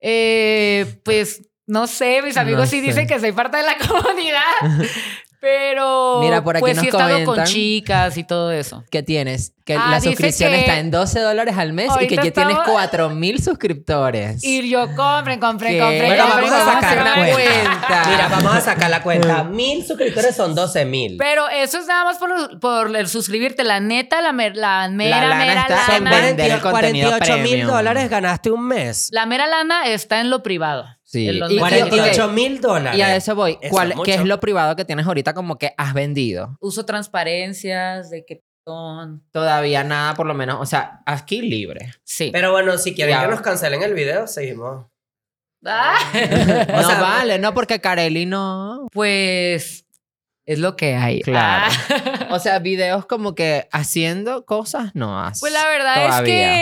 Eh, pues no sé, mis amigos No sí sé. dicen que soy parte de la comunidad, pero Mira, por aquí pues nos sí he estado con chicas y todo eso. ¿Qué tienes? Que Ah, la suscripción que- está en 12 dólares al mes y que ya tienes estamos- 4000 suscriptores. Y yo compren, compren, ¿Qué? compren, Bueno, compren, vamos a sacar la compren. cuenta. Mira, vamos a sacar la cuenta. Mil suscriptores son 12 mil. Pero eso es nada más por, por el suscribirte. La neta, la, mer- la mera, lana mera está en lana. el contenido 48 mil dólares ganaste un mes. La mera lana está en lo privado. Sí. En los Y- mensajes. 48 mil dólares. Y a eso voy. Eso ¿Cuál, es. ¿Qué es lo privado que tienes ahorita como que has vendido? Uso transparencias de que son. Todavía nada, por lo menos. O sea, aquí libre. Sí. Pero bueno, si quieren Ya. que nos cancelen el video, seguimos. Ah. no sea, vale, no, porque Carelli no. Pues es lo que hay. Claro. Ah. O sea, videos como que haciendo cosas no haces. Pues la verdad todavía.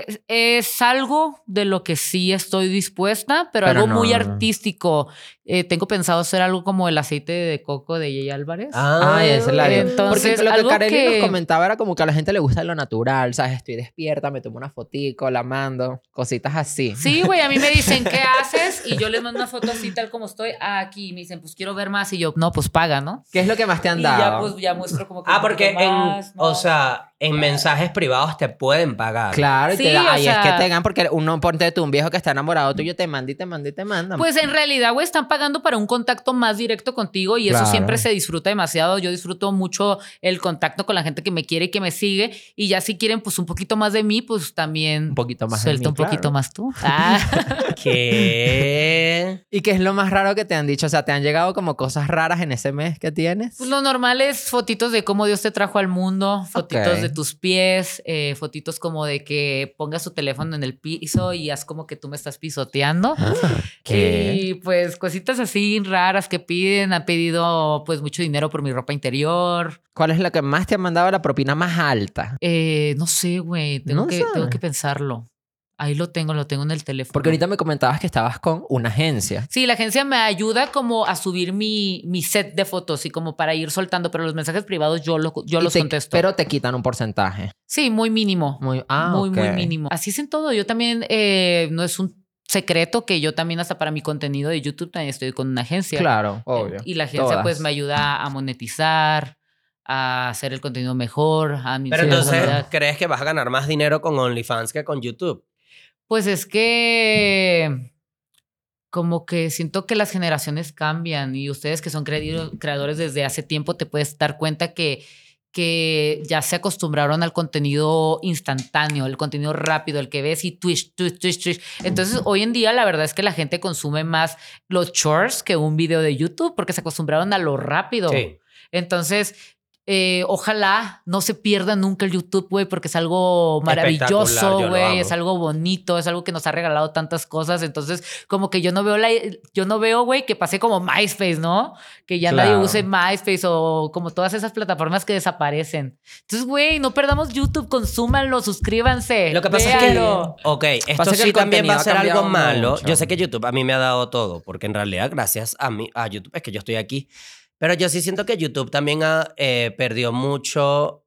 es que es algo de lo que sí estoy dispuesta, pero, Pero algo no, muy artístico. Eh, tengo pensado hacer algo como el aceite de coco de Jay Álvarez. Ay, esa es la Entonces, Porque lo que Carelli que- nos comentaba era como que a la gente le gusta lo natural, ¿sabes? Estoy despierta, me tomo una fotico, la mando, cositas así. Sí, güey, a mí me dicen, ¿qué haces? Y yo les mando una foto así, tal como estoy, ah, aquí. Y me dicen, pues quiero ver más. Y yo, no, pues paga, ¿no? ¿Qué es lo que más te han Y dado? ya, pues, ya muestro como que. Ah, porque en, más, o sea, en mensajes privados te pueden pagar. Claro, y Sí, te da, ahí es que te dan porque uno ponte tú un viejo que está enamorado tuyo te manda y te manda y te manda. Pues en realidad, güey, están pagando para un contacto más directo contigo y eso siempre se disfruta demasiado. Yo disfruto mucho el contacto con la gente que me quiere y que me sigue. Y ya si quieren, pues un poquito más de mí, pues también un poquito más de suelta mí, un poquito claro. más tú. Ah. ¿Qué? ¿Y qué es lo más raro que te han dicho? O sea, ¿te han llegado como cosas raras en ese mes que tienes? Pues lo normal es fotitos de cómo Dios te trajo al mundo, fotitos de tus pies, eh, fotitos como de que pongas tu teléfono en el piso y haz como que tú me estás pisoteando. ¿Qué? Y pues cositas así raras que piden. Han pedido pues mucho dinero por mi ropa interior. ¿Cuál es la que más te han mandado la propina más alta? Eh, no sé, güey. Tengo, No que, tengo que pensarlo. Ahí lo tengo, lo tengo en el teléfono. Porque ahorita me comentabas que estabas con una agencia. Sí, la agencia me ayuda como a subir mi, mi set de fotos y como para ir soltando, pero los mensajes privados yo, lo- yo Y los te- contesto. Pero te quitan un porcentaje. Sí, muy mínimo. Muy, ah, muy, mínimo. Así es en todo. Yo también, eh, no es un secreto que yo también hasta para mi contenido de YouTube también estoy con una agencia. Claro, obvio. Y la agencia pues me ayuda a monetizar, a hacer el contenido mejor, a Pero administrar la entonces. ¿crees que vas a ganar más dinero con OnlyFans que con YouTube? Pues es que como que siento que las generaciones cambian y ustedes que son creadores desde hace tiempo te puedes dar cuenta que, que ya se acostumbraron al contenido instantáneo, el contenido rápido, el que ves y twitch, twitch, twitch, twitch. Entonces hoy en día la verdad es que la gente consume más los shorts que un video de YouTube porque se acostumbraron a lo rápido. Sí. Entonces, eh, ojalá no se pierda nunca el YouTube, güey, porque es algo maravilloso, güey, es algo bonito, es algo que nos ha regalado tantas cosas. Entonces, como que yo no veo la, yo no veo, güey, que pase como MySpace, ¿no? Que ya nadie Claro. use MySpace o como todas esas plataformas que desaparecen. Entonces, güey, no perdamos YouTube, consúmanlo, suscríbanse. Lo que pasa es véanlo. que, ok, esto Pasa que sí el también va a ser algo malo. mucho. Yo sé que YouTube a mí me ha dado todo, porque en realidad gracias a mí, a YouTube es que yo estoy aquí. Pero yo sí siento que YouTube también ha, eh, perdió mucho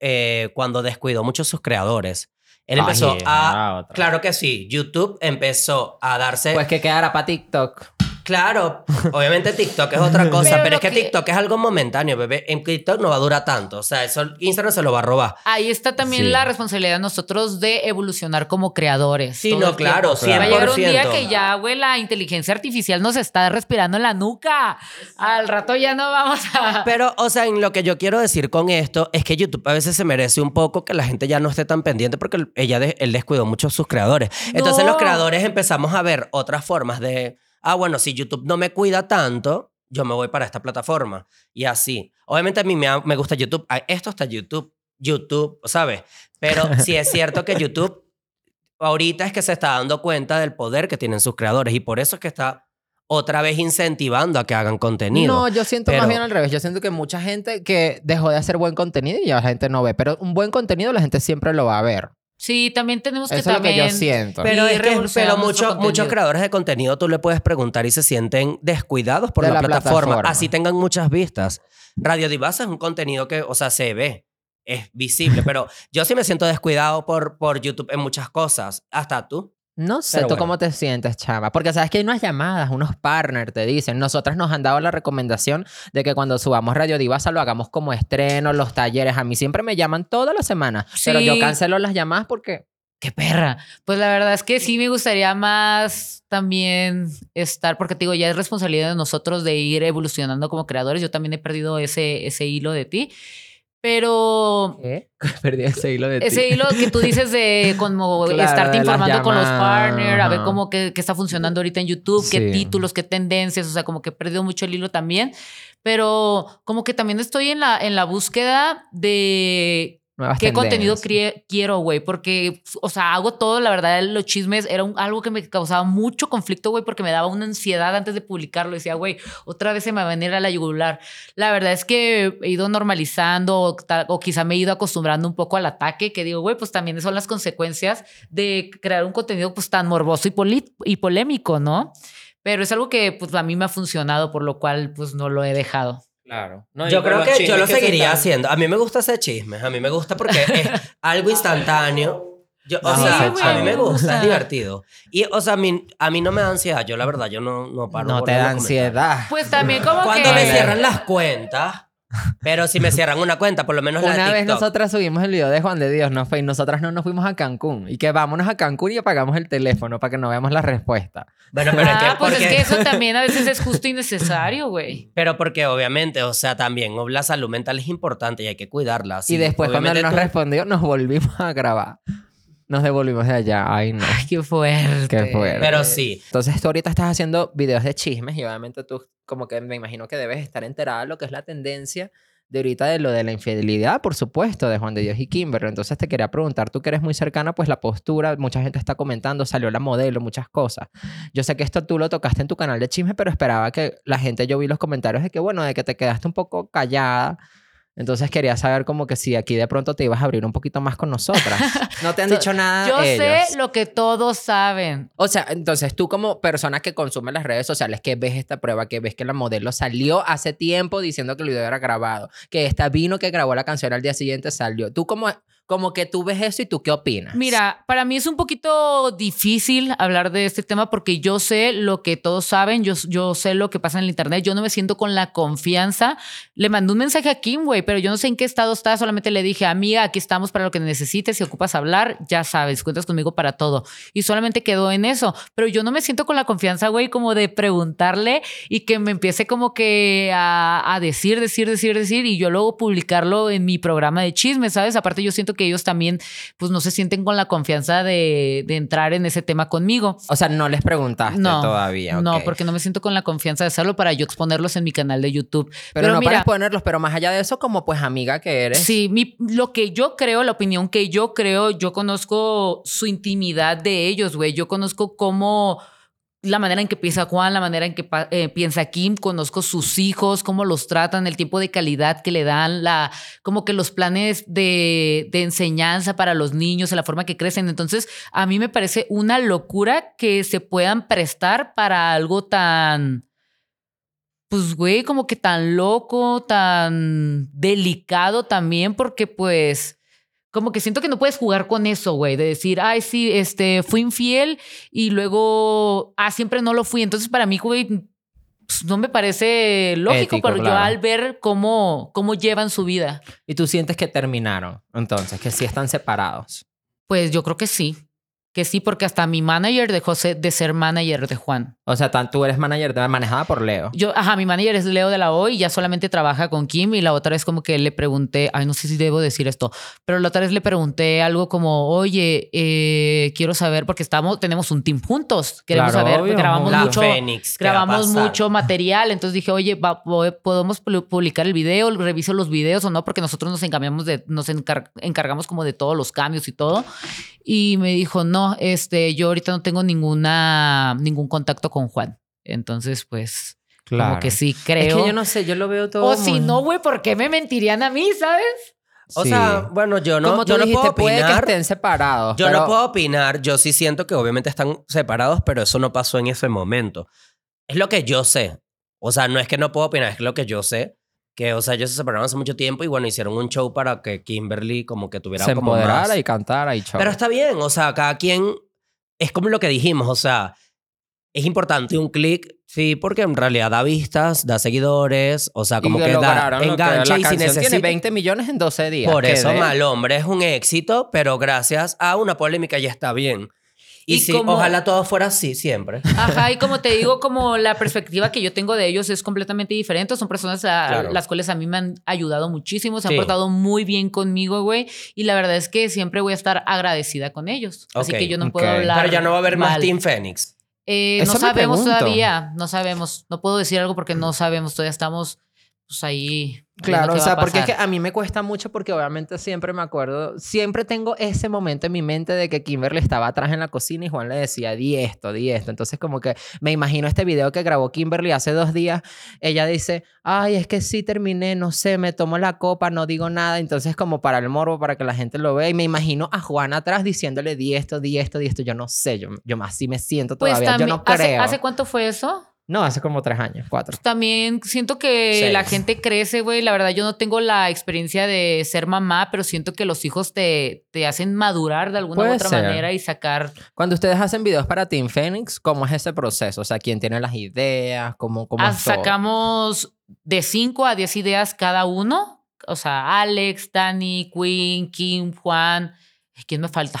eh, cuando descuidó mucho sus creadores. Él Ay, empezó a... Claro que sí, YouTube empezó a darse... Pues que quedara para TikTok. Claro, obviamente TikTok es otra cosa, Pero es que, que- TikTok es algo momentáneo, bebé. En TikTok no va a durar tanto. O sea, eso Instagram se lo va a robar. Ahí está también Sí. la responsabilidad de nosotros de evolucionar como creadores. Sí, no, claro, tiempo. Va a llegar un día 100%. que ya, güey, la inteligencia artificial nos está respirando en la nuca. Al rato ya no vamos a... Pero, o sea, en lo que yo quiero decir con esto es que YouTube a veces se merece un poco que la gente ya no esté tan pendiente porque ella de- él descuidó mucho a sus creadores. Entonces No. los creadores empezamos a ver otras formas de, ah, bueno, si YouTube no me cuida tanto, yo me voy para esta plataforma. Y así. Obviamente a mí me, gusta YouTube. Esto está YouTube. YouTube, ¿sabes? Pero sí es cierto que YouTube ahorita es que se está dando cuenta del poder que tienen sus creadores y por eso es que está otra vez incentivando a que hagan contenido. No, yo siento Pero- más bien al revés. Yo siento que mucha gente que dejó de hacer buen contenido y ya la gente no ve. Pero un buen contenido la gente siempre lo va a ver. Sí, también tenemos que Eso es lo que también... yo siento. Pero, es que, pero muchos muchos creadores de contenido tú le puedes preguntar y se sienten descuidados por De la, la plataforma. plataforma. Así tengan muchas vistas. Radio Divasa es un contenido que, o sea, se ve, es visible, pero yo sí me siento descuidado por, por YouTube en muchas cosas. Hasta tú. No sé, Pero ¿tú bueno. cómo te sientes, chava? Porque sabes que hay unas llamadas, unos partners te dicen. Nosotras nos han dado la recomendación de que cuando subamos Radio Divasa lo hagamos como estreno, los talleres. A mí siempre me llaman toda la semana. Pero yo Sí. cancelo las llamadas porque... ¡Qué perra! Pues la verdad es que sí me gustaría más también estar, porque te digo, ya es responsabilidad de nosotros de ir evolucionando como creadores. Yo también he perdido ese, ese hilo de ti. Pero ¿Qué? Perdí ese hilo de ese ti. hilo que tú dices de como Claro, estarte informando con los partners, a ver cómo que, que está funcionando ahorita en YouTube, qué títulos, qué tendencias, o sea, como que he perdido mucho el hilo también. Pero como que también estoy en la, en la búsqueda de Nuevas ¿Qué contenido quiero, güey? Porque, o sea, hago todo, la verdad, los chismes era un- algo que me causaba mucho conflicto, güey, porque me daba una ansiedad antes de publicarlo. Decía, güey, otra vez se me va a venir a la yugular. La verdad es que he ido normalizando o, o quizá me he ido acostumbrando un poco al ataque, que digo, güey, pues también son las consecuencias de crear un contenido pues tan morboso y, y polémico, ¿no? Pero es algo que pues a mí me ha funcionado, por lo cual pues no lo he dejado. Claro. No, yo creo que yo lo que se seguiría están- haciendo. A mí me gusta hacer chismes. A mí me gusta porque es algo instantáneo. Yo, o Sí, sea, a mí me gusta, es divertido. Y, o sea, a mí, a mí no me da ansiedad. Yo, la verdad, yo no, no paro. No te da ansiedad. Pues también como Cuando que... me cierran las cuentas, pero si me cierran una cuenta, por lo menos la Una de vez TikTok. nosotras subimos el video de Juan de Dios, no fue, y nosotras no nos fuimos a Cancún. Y que vámonos a Cancún y apagamos el teléfono para que no veamos la respuesta. Bueno, pero ah, es que, pues porque, es que eso también a veces es justo y necesario, güey. Pero porque obviamente, o sea, también la salud mental es importante y hay que cuidarla. Sí, y después cuando obviamente nos tú- respondió, nos volvimos a grabar. Nos devolvimos de allá. Ay, no. Ay, qué fuerte. Qué fuerte. Pero sí, Entonces tú ahorita estás haciendo videos de chismes y obviamente tú como que me imagino que debes estar enterada de lo que es la tendencia de ahorita de lo de la infidelidad, por supuesto, de Juan de Dios y Kimber. Entonces te quería preguntar, tú que eres muy cercana, pues la postura, mucha gente está comentando, salió la modelo, muchas cosas. Yo sé que esto tú lo tocaste en tu canal de chisme, pero esperaba que la gente, yo vi los comentarios de que, bueno, de que te quedaste un poco callada. Entonces quería saber como que si aquí de pronto te ibas a abrir un poquito más con nosotras. No te han dicho nada Yo ellos. sé lo que todos saben. O sea, entonces tú como persona que consume las redes sociales, que ves esta prueba, que ves que la modelo salió hace tiempo diciendo que el video era grabado, que esta vino que grabó la canción al día siguiente salió. Tú como, como que tú ves eso y tú qué opinas. Mira, para mí es un poquito difícil hablar de este tema porque yo sé lo que todos saben, yo, yo sé lo que pasa en el internet, yo no me siento con la confianza. Le mandé un mensaje a Kim, güey, pero yo no sé en qué estado está, solamente le dije, amiga, aquí estamos para lo que necesites, si ocupas hablar, ya sabes, cuentas conmigo para todo. Y solamente quedó en eso, pero yo no me siento con la confianza, güey, como de preguntarle y que me empiece como que a, a decir, decir, decir, decir y yo luego publicarlo en mi programa de chismes, ¿sabes? Aparte yo siento que ellos también pues no se sienten con la confianza de, de entrar en ese tema conmigo. O sea, no les preguntaste No, todavía. no, porque no me siento con la confianza de hacerlo para yo exponerlos en mi canal de YouTube. Pero, no mira, para exponerlos, pero más allá de eso, como pues amiga que eres. Sí, mi- lo que yo creo, la opinión que yo creo, yo conozco su intimidad de ellos, güey. Yo conozco cómo la manera en que piensa Juan, la manera en que eh, piensa Kim, conozco sus hijos, cómo los tratan, el tiempo de calidad que le dan, la, como que los planes de, de enseñanza para los niños, la forma que crecen. Entonces, a mí me parece una locura que se puedan prestar para algo tan pues, güey, como que tan loco, tan delicado también, porque pues, como que siento que no puedes jugar con eso, güey, de decir, ay, sí, este, fui infiel y luego, ah, siempre no lo fui. Entonces, para mí, güey, pues, no me parece lógico, Ético, pero yo claro. al ver cómo, cómo llevan su vida, Y tú sientes que terminaron, entonces, que sí están separados. pues yo creo que sí. Que sí, porque hasta mi manager dejó de ser manager de Juan. O sea, tú eres manager manejada por Leo. Yo, ajá, mi manager es Leo de la O y ya solamente trabaja con Kim y la otra vez como que le pregunté, ay, no sé si debo decir esto, pero la otra vez le pregunté algo como, oye, eh, quiero saber, porque estamos, tenemos un team juntos, queremos Claro, saber, obvio. grabamos La mucho, Fénix, ¿qué va a grabamos mucho material, entonces dije, oye, va- po- podemos pu- publicar el video, reviso los videos o no, porque nosotros nos encargamos de, nos encar- encargamos como de todos los cambios y todo. Y me dijo, no, este, yo ahorita no tengo ninguna, ningún contacto con Juan. Entonces, pues, como que sí creo. Es que yo no sé, yo lo veo todo o si no, güey, ¿por qué me mentirían a mí, sabes? O Sí. sea, bueno, yo no, Como tú yo no dijiste, puedo puede que opinar. estén separados. Yo pero- no puedo opinar. Yo sí siento que obviamente están separados, pero eso no pasó en ese momento. Es lo que yo sé. O sea, no es que no puedo opinar, es lo que yo sé. Que, o sea, ellos se separaron hace mucho tiempo y bueno, hicieron un show para que Kimberly como que tuviera se como empoderara más. y cantara y chau. Pero está bien, o sea, cada quien es como lo que dijimos, o sea, es importante un clic, sí, porque en realidad da vistas, da seguidores, o sea, como Y que da que- engancha la y si canción tiene necesita 20 millones en 12 días. por ¿Qué eso de? Mal Hombre es un éxito, pero gracias a una polémica ya está bien. Y, Y sí, como- ojalá todo fuera así siempre. Ajá, y como te digo, como la perspectiva que yo tengo de ellos es completamente diferente. Son personas a Claro. las cuales a mí me han ayudado muchísimo, se Sí. han portado muy bien conmigo, güey. Y la verdad es que siempre voy a estar agradecida con ellos. Así que yo no puedo hablar. Pero ya no va a haber más mal. Team Fénix. Eh, no sabemos pregunto. todavía, no sabemos. No puedo decir algo porque no sabemos. Todavía estamos pues ahí. Claro, o sea, porque es que a mí me cuesta mucho porque obviamente siempre me acuerdo, siempre tengo ese momento en mi mente de que Kimberly estaba atrás en la cocina y Juan le decía, di esto, di esto. Entonces como que me imagino este video que grabó Kimberly hace dos días, ella dice, ay, es que sí terminé, no sé, me tomo la copa, no digo nada. Entonces como para el morbo, para que la gente lo vea y me imagino a Juan atrás diciéndole, di esto, di esto, di esto. Yo no sé, yo, yo así me siento Pues todavía, yo no ¿hace, creo. ¿hace cuánto fue eso? No, hace como tres años, cuatro. También siento que Seis. la gente crece, güey. La verdad, yo no tengo la experiencia de ser mamá, pero siento que los hijos te, te hacen madurar de alguna u otra ser. manera y sacar. Cuando ustedes hacen videos para Team Phoenix, ¿cómo es ese proceso? O sea, ¿quién tiene las ideas? ¿Cómo, cómo Ah, es todo? sacamos de 5 a 10 ideas cada uno. O sea, Alex, Dani, Queen, Kim, Juan. ¿Quién me falta?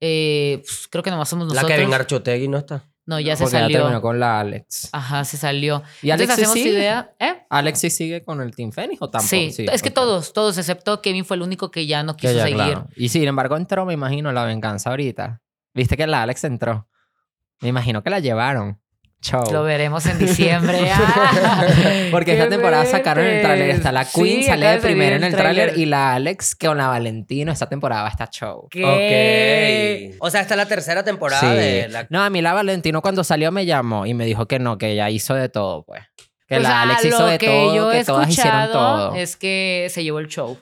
Eh, pues, creo que nomás somos La nosotros. Kevin Archutegui no está. No, ya se Porque ya terminó salió. con la Alex. Ajá, se salió. ¿Y Alex Entonces sí hacemos sigue? idea. ¿Eh? ¿Alex sí sigue con el Team Phoenix o tampoco? Sí, Sí, es que todos, todos, excepto Kevin fue el único que ya no quiso ya, seguir. claro. Y sin embargo entró, me imagino, la venganza ahorita. Viste que la Alex entró. Me imagino que la llevaron. Chau. Lo veremos en diciembre. Ah, Porque esta temporada sacaron el tráiler. Está la. Queen, Sí, sale de primero en el tráiler. Y la Alex con la Valentino. Esta temporada va a estar show. ¿Qué? Ok. O sea, esta es la tercera temporada Sí. de la... No, a mí la Valentino cuando salió me llamó y me dijo que no, que ella hizo de todo, pues. Que la Alex hizo lo de que todo, yo que he todas hicieron todo. Es que se llevó el show.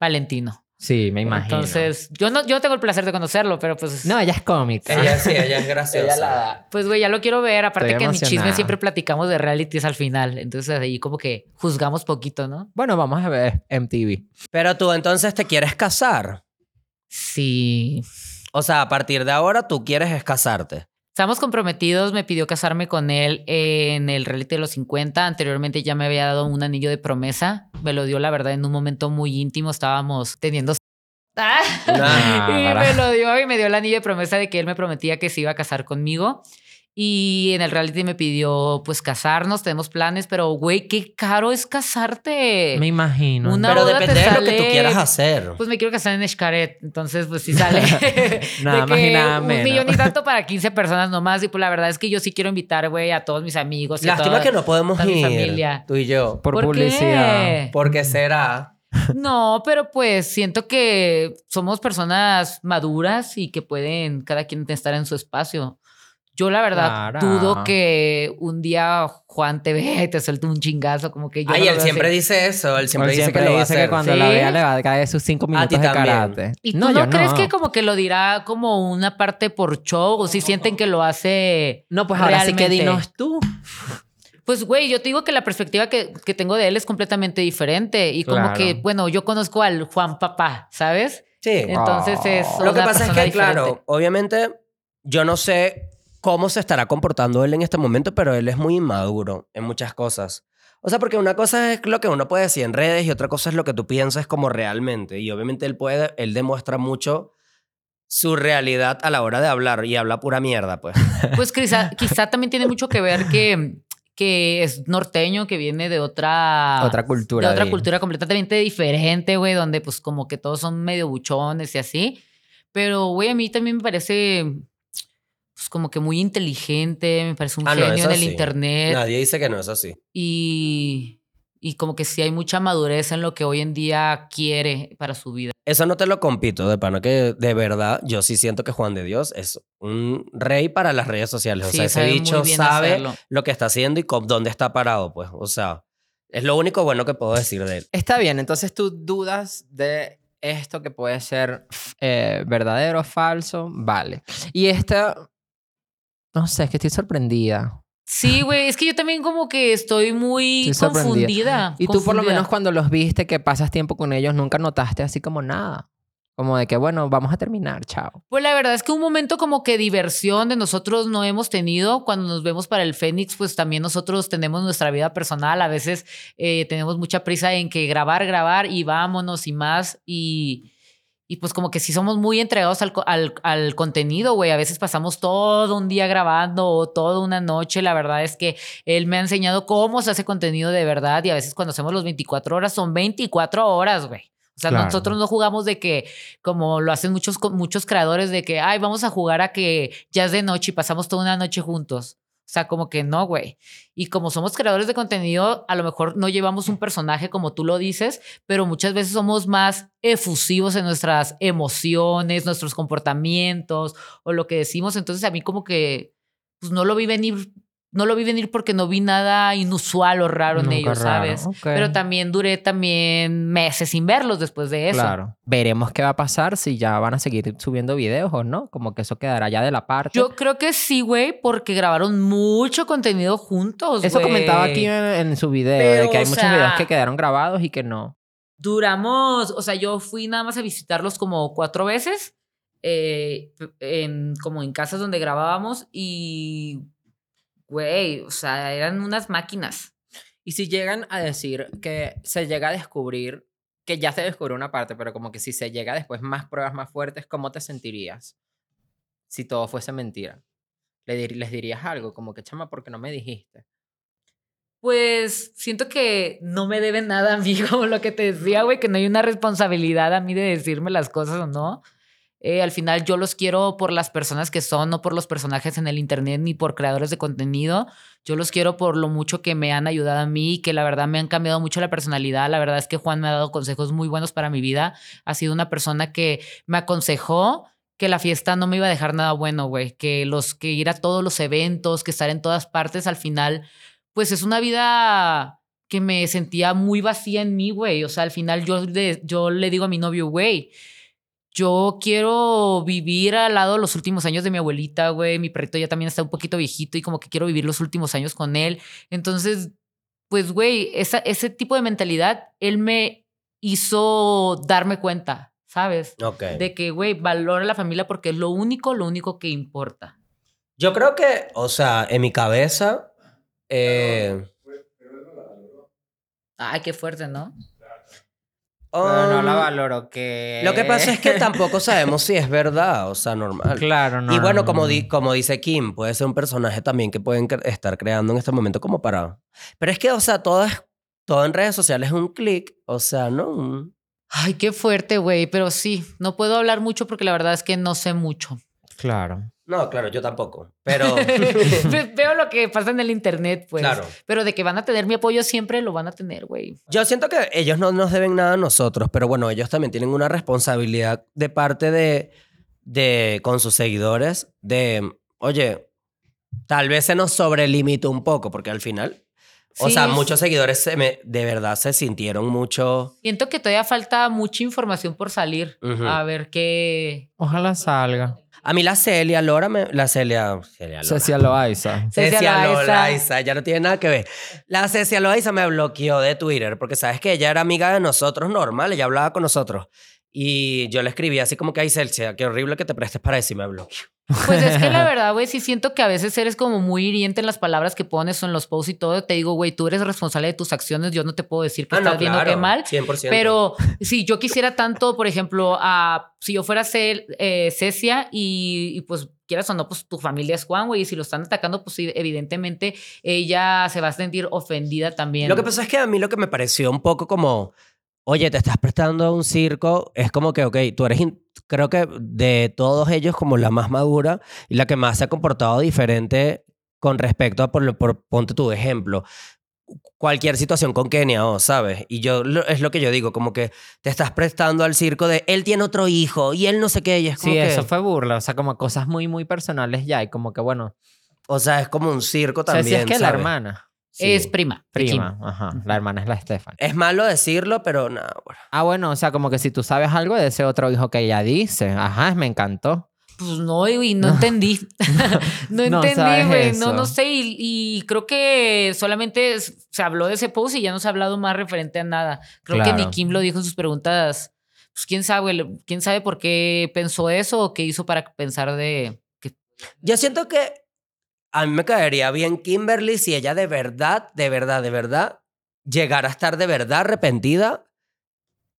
Valentino. Sí, me imagino. Entonces, yo no, yo tengo el placer de conocerlo, pero pues. No, ella es cómica. Ella sí, ella es graciosa. Ella la da. Pues, güey, ya lo quiero ver. Aparte Estoy que en mi chisme siempre platicamos de realities al final. Entonces ahí como que juzgamos poquito, ¿no? Bueno, vamos a ver MTV. Pero tú entonces te quieres casar. Sí. O sea, a partir de ahora tú quieres es casarte. Estamos comprometidos, me pidió casarme con él en el reality de los 50. Anteriormente ya me había dado un anillo de promesa. Me lo dio, la verdad, en un momento muy íntimo. Estábamos teniendo... ¡Ah! Nah, y para. me lo dio y me dio el anillo de promesa de que él me prometía que se iba a casar conmigo. Y en el reality me pidió, pues, casarnos. Tenemos planes, pero, güey, qué caro es casarte. Me imagino. Una Pero depende de lo que tú quieras hacer. Pues me quiero casar en Xcaret, entonces pues sí sale. Nada más y Un millón y tanto para 15 personas nomás. Y pues la verdad es que yo sí quiero invitar, güey, a todos mis amigos. y a Lástima toda- que no podemos toda mi ir. familia. Tú y yo. Por, ¿Por publicidad. qué? Porque será. No, pero pues siento que somos personas maduras y que pueden cada quien estar en su espacio. Yo la verdad dudo que un día Juan te vea y te suelte un chingazo como que yo Ay, no él siempre así. dice eso. Él siempre Él dice que lo va a dice hacer. que cuando ¿Sí? la vea le va a caer sus cinco minutos de karate. ¿Y tú no, yo crees que como que lo dirá como una parte por show o si sienten que lo hace No, pues ahora sí que dinos tú. Pues, güey, yo te digo que la perspectiva que, que tengo de él es completamente diferente. Y como Claro. que, bueno, yo conozco al Juan Papá, ¿sabes? Sí. Entonces es. Lo que pasa es que, claro, obviamente, yo no sé cómo se estará comportando él en este momento, pero él es muy inmaduro en muchas cosas. O sea, porque una cosa es lo que uno puede decir en redes y otra cosa es lo que tú piensas como realmente. Y obviamente él puede, él demuestra mucho su realidad a la hora de hablar y habla pura mierda, pues. Pues quizá, quizá también tiene mucho que ver que, que es norteño, que viene de otra. Otra cultura. de otra cultura completamente diferente, güey, donde pues como que todos son medio buchones y así. Pero, güey, a mí también me parece pues como que muy inteligente, me parece un Ah, no, genio eso en el sí. internet Nadie dice que no es así. y, y como que sí hay mucha madurez en lo que hoy en día quiere para su vida. Eso no te lo compito, de pana, que de verdad yo sí siento que Juan de Dios es un rey para las redes sociales. Sí, o sea, ese bicho sabe hacerlo. lo que está haciendo y con dónde está parado, pues. O sea, es lo único bueno que puedo decir de él. Está bien, entonces tú dudas de esto que puede ser eh, verdadero o falso. Vale. Y esta. No sé, es que estoy sorprendida. Sí, güey, es que yo también como que estoy muy Estoy confundida. Y tú, por lo menos, cuando los viste, que pasas tiempo con ellos, nunca notaste así como nada. Como de que, bueno, vamos a terminar, chao. Pues la verdad es que un momento como que diversión de nosotros no hemos tenido. Cuando nos vemos para el Fénix, pues también nosotros tenemos nuestra vida personal. A veces eh, tenemos mucha prisa en que grabar, grabar y vámonos y más. Y, y pues como que sí somos muy entregados al, al, al contenido, güey. A veces pasamos todo un día grabando o toda una noche. La verdad es que él me ha enseñado cómo se hace contenido de verdad. Y a veces cuando hacemos los 24 horas, son 24 horas, güey. O sea, Claro. nosotros no jugamos de que, como lo hacen muchos, muchos creadores, de que, ay, vamos a jugar a que ya es de noche y pasamos toda una noche juntos. O sea, como que no, güey. Y como somos creadores de contenido, a lo mejor no llevamos un personaje como tú lo dices, pero muchas veces somos más efusivos en nuestras emociones, nuestros comportamientos o lo que decimos. Entonces a mí como que pues, no lo vi venir, no lo vi venir porque no vi nada inusual o raro en ellos, raro, ¿sabes? Pero también duré también meses sin verlos después de eso. Claro. Veremos qué va a pasar si ya van a seguir subiendo videos o no. Como que eso quedará ya de la parte. Yo creo que sí, güey, porque grabaron mucho contenido juntos. eso comentaba aquí en, en su video, Pero, de que hay muchos sea- videos que quedaron grabados y que no. Duramos, o sea, yo fui nada más a visitarlos como cuatro veces, eh, en, como en casas donde grabábamos y, güey, o sea, eran unas máquinas. Y si llegan a decir que se llega a descubrir, que ya se descubrió una parte, pero como que si se llega después más pruebas más fuertes, ¿cómo te sentirías? Si todo fuese mentira. Le dir- les dirías algo, como que chama, ¿por qué no me dijiste? Pues siento que no me deben nada a mí, como lo que te decía, güey, que no hay una responsabilidad a mí de decirme las cosas o no. Eh, al final yo los quiero por las personas que son, no por los personajes en el internet ni por creadores de contenido. Yo los quiero por lo mucho que me han ayudado a mí, que la verdad me han cambiado mucho la personalidad. La verdad es que Juan me ha dado consejos muy buenos para mi vida. Ha sido una persona que me aconsejó que la fiesta no me iba a dejar nada bueno, güey. Que los que ir a todos los eventos, que estar en todas partes, al final, pues es una vida que me sentía muy vacía en mí, güey. O sea, al final yo le, yo le digo a mi novio, güey, yo quiero vivir al lado los últimos años de mi abuelita, güey. Mi perrito ya también está un poquito viejito y como que quiero vivir los últimos años con él. Entonces, pues, güey, esa, ese tipo de mentalidad, él me hizo darme cuenta, ¿sabes? Ok. De que, güey, valora la familia porque es lo único, lo único que importa. Yo creo que, o sea, en mi cabeza, eh, Ay, qué fuerte, ¿no? Pero no la um, valoro, que... Lo que pasa es que tampoco sabemos si es verdad, o sea, normal. Claro, no. y bueno, no, como, di- como dice Kim, puede ser un personaje también que pueden cre- estar creando en este momento como para... Pero es que, o sea, todo, es, todo en redes sociales es un clic, o sea, no un... Ay, qué fuerte, güey. Pero sí, no puedo hablar mucho porque la verdad es que no sé mucho. Claro. No, claro, yo tampoco. Pero, Ve- Veo lo que pasa en el internet, pues. claro. Pero de que van a tener mi apoyo siempre, lo van a tener, güey. Yo siento que ellos no nos deben nada a nosotros, pero bueno, ellos también tienen una responsabilidad de parte de, de con sus seguidores, de, oye, tal vez se nos sobrelimitó un poco, porque al final, o Sí, sea, es- muchos seguidores se me- de verdad se sintieron mucho... Siento que todavía falta mucha información por salir. A ver qué. Ojalá salga. A mí la Celia Lora, me- la Celia... Celia Lora. Cecia Loaiza. Cecia Cecia Loaiza. Loaiza, ya no tiene nada que ver. La Cecia Loaiza me bloqueó de Twitter porque sabes que ella era amiga de nosotros normal, ella hablaba con nosotros. Y yo le escribí así como que, ay, Celia, qué horrible que te prestes para eso y me bloqueó. Pues es que la verdad, güey, sí siento que a veces eres como muy hiriente en las palabras que pones o en los posts y todo. Te digo, güey, tú eres responsable de tus acciones. Yo no te puedo decir que Ah, no, estás bien o claro, qué mal. 100%. Pero si yo quisiera tanto, por ejemplo, a, si yo fuera ser eh, Cecia y, y, pues quieras o no, pues tu familia es Juan, güey, y si lo están atacando, pues evidentemente ella se va a sentir ofendida también. Lo que pasa es que a mí lo que me pareció un poco como, oye, te estás prestando a un circo, es como que, ok, tú eres, creo que de todos ellos como la más madura y la que más se ha comportado diferente con respecto a, por, por ponte tu ejemplo, cualquier situación con Kenia, oh, ¿sabes? Y yo, lo- es lo que yo digo, como que te estás prestando al circo de, él tiene otro hijo y él no sé qué, y es como Sí, que, eso fue burla. O sea, como cosas muy, muy personales ya. Y como que, bueno, o sea, es como un circo también, Cecia es que la ¿sabes? hermana. Sí. Es prima. Prima. Ajá. La hermana es la Estefan. Es malo decirlo, pero nada, bueno. Ah, bueno, o sea, como que si tú sabes algo de ese otro hijo que ella dice. Ajá, me encantó. Pues no, güey, no, entendí. no No entendí, sabes güey. No, eso. no sé. Y, y creo que solamente se habló de ese post y ya no se ha hablado más referente a nada. Creo que ni. Kim lo dijo en sus preguntas. Pues quién sabe, quién sabe por qué pensó eso o qué hizo para pensar de que Yo siento que a mí me caería bien Kimberly si ella de verdad, de verdad, de verdad, llegara a estar de verdad arrepentida.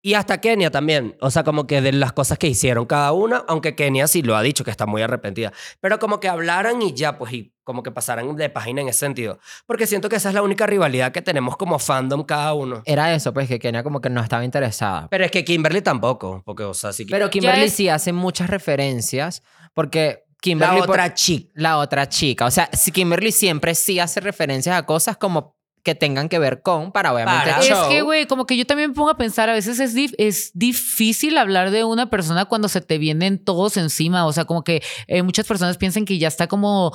Y hasta Kenia también. O sea, como que de las cosas que hicieron cada una, aunque Kenia sí lo ha dicho que está muy arrepentida. Pero como que hablaran y ya, pues, y como que pasaran de página en ese sentido. Porque siento que esa es la única rivalidad que tenemos como fandom cada uno. Era eso, pues, que Kenia como que no estaba interesada. Pero es que Kimberly tampoco. Porque, o sea, sí que. Pero Kimberly es- sí hace muchas referencias porque Kimberly... por- otra chica. la otra chica. O sea, Kimberly siempre sí hace referencias a cosas como que tengan que ver con, para obviamente Para. Es que, güey, como que yo también me pongo a pensar, a veces es, dif- es difícil hablar de una persona cuando se te vienen todos encima. O sea, como que eh, muchas personas piensan que ya está como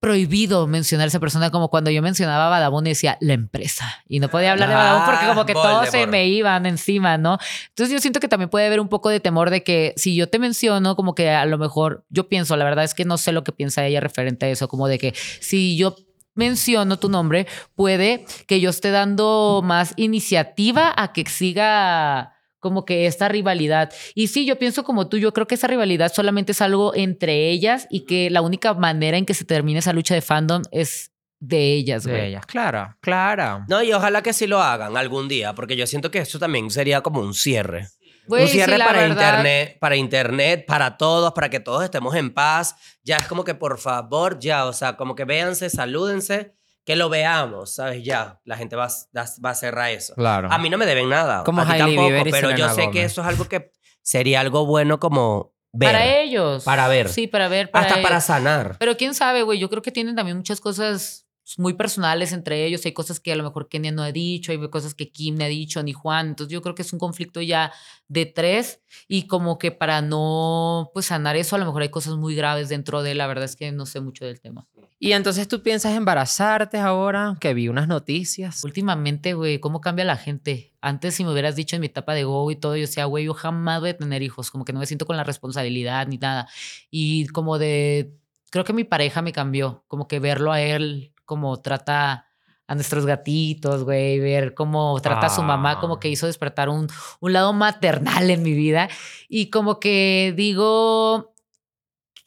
prohibido mencionar a esa persona, como cuando yo mencionaba a Badabun y decía la empresa. Y no podía hablar de Ah, Badabun porque como que todos se me iban encima, ¿no? Entonces yo siento que también puede haber un poco de temor de que si yo te menciono, como que a lo mejor, yo pienso, la verdad es que no sé lo que piensa ella referente a eso, como de que si yo menciono tu nombre, puede que yo esté dando más iniciativa a que siga como que esta rivalidad. Y sí, yo pienso como tú, yo creo que esa rivalidad solamente es algo entre ellas y que la única manera en que se termine esa lucha de fandom es de ellas, De güey. ellas, claro, claro. No, y ojalá que sí lo hagan algún día. Porque yo siento que eso también sería como un cierre. Güey, un sí, cierre la para verdad- internet, para internet, para todos, para que todos estemos en paz. Ya es como que por favor, ya, o sea, como que véanse, salúdense, que lo veamos, ¿sabes? Ya, la gente va, a- va a cerrar eso. Claro. A mí no me deben nada, Como a ti tampoco, Bieber y pero yo sé que Gomez. eso es algo que sería algo bueno como ver, Para ellos. Para ver. Sí, para ver. Para hasta para ellos. sanar. Pero quién sabe, güey. Yo creo que tienen también muchas cosas muy personales entre ellos. Hay cosas que a lo mejor Kenia no ha dicho, hay cosas que Kim no ha dicho, ni Juan. Entonces yo creo que es un conflicto ya de tres. Y como que para no pues sanar eso, a lo mejor hay cosas muy graves dentro de él. La verdad es que no sé mucho del tema. Y entonces tú piensas embarazarte ahora, que vi unas noticias. Últimamente, güey, ¿cómo cambia la gente? Antes, si me hubieras dicho en mi etapa de Go y todo, yo decía, güey, yo jamás voy a tener hijos, como que no me siento con la responsabilidad ni nada. Y como de, creo que mi pareja me cambió, como que verlo a él, como trata a nuestros gatitos, güey, ver cómo trata a su mamá, como que hizo despertar un, un lado maternal en mi vida. Y como que digo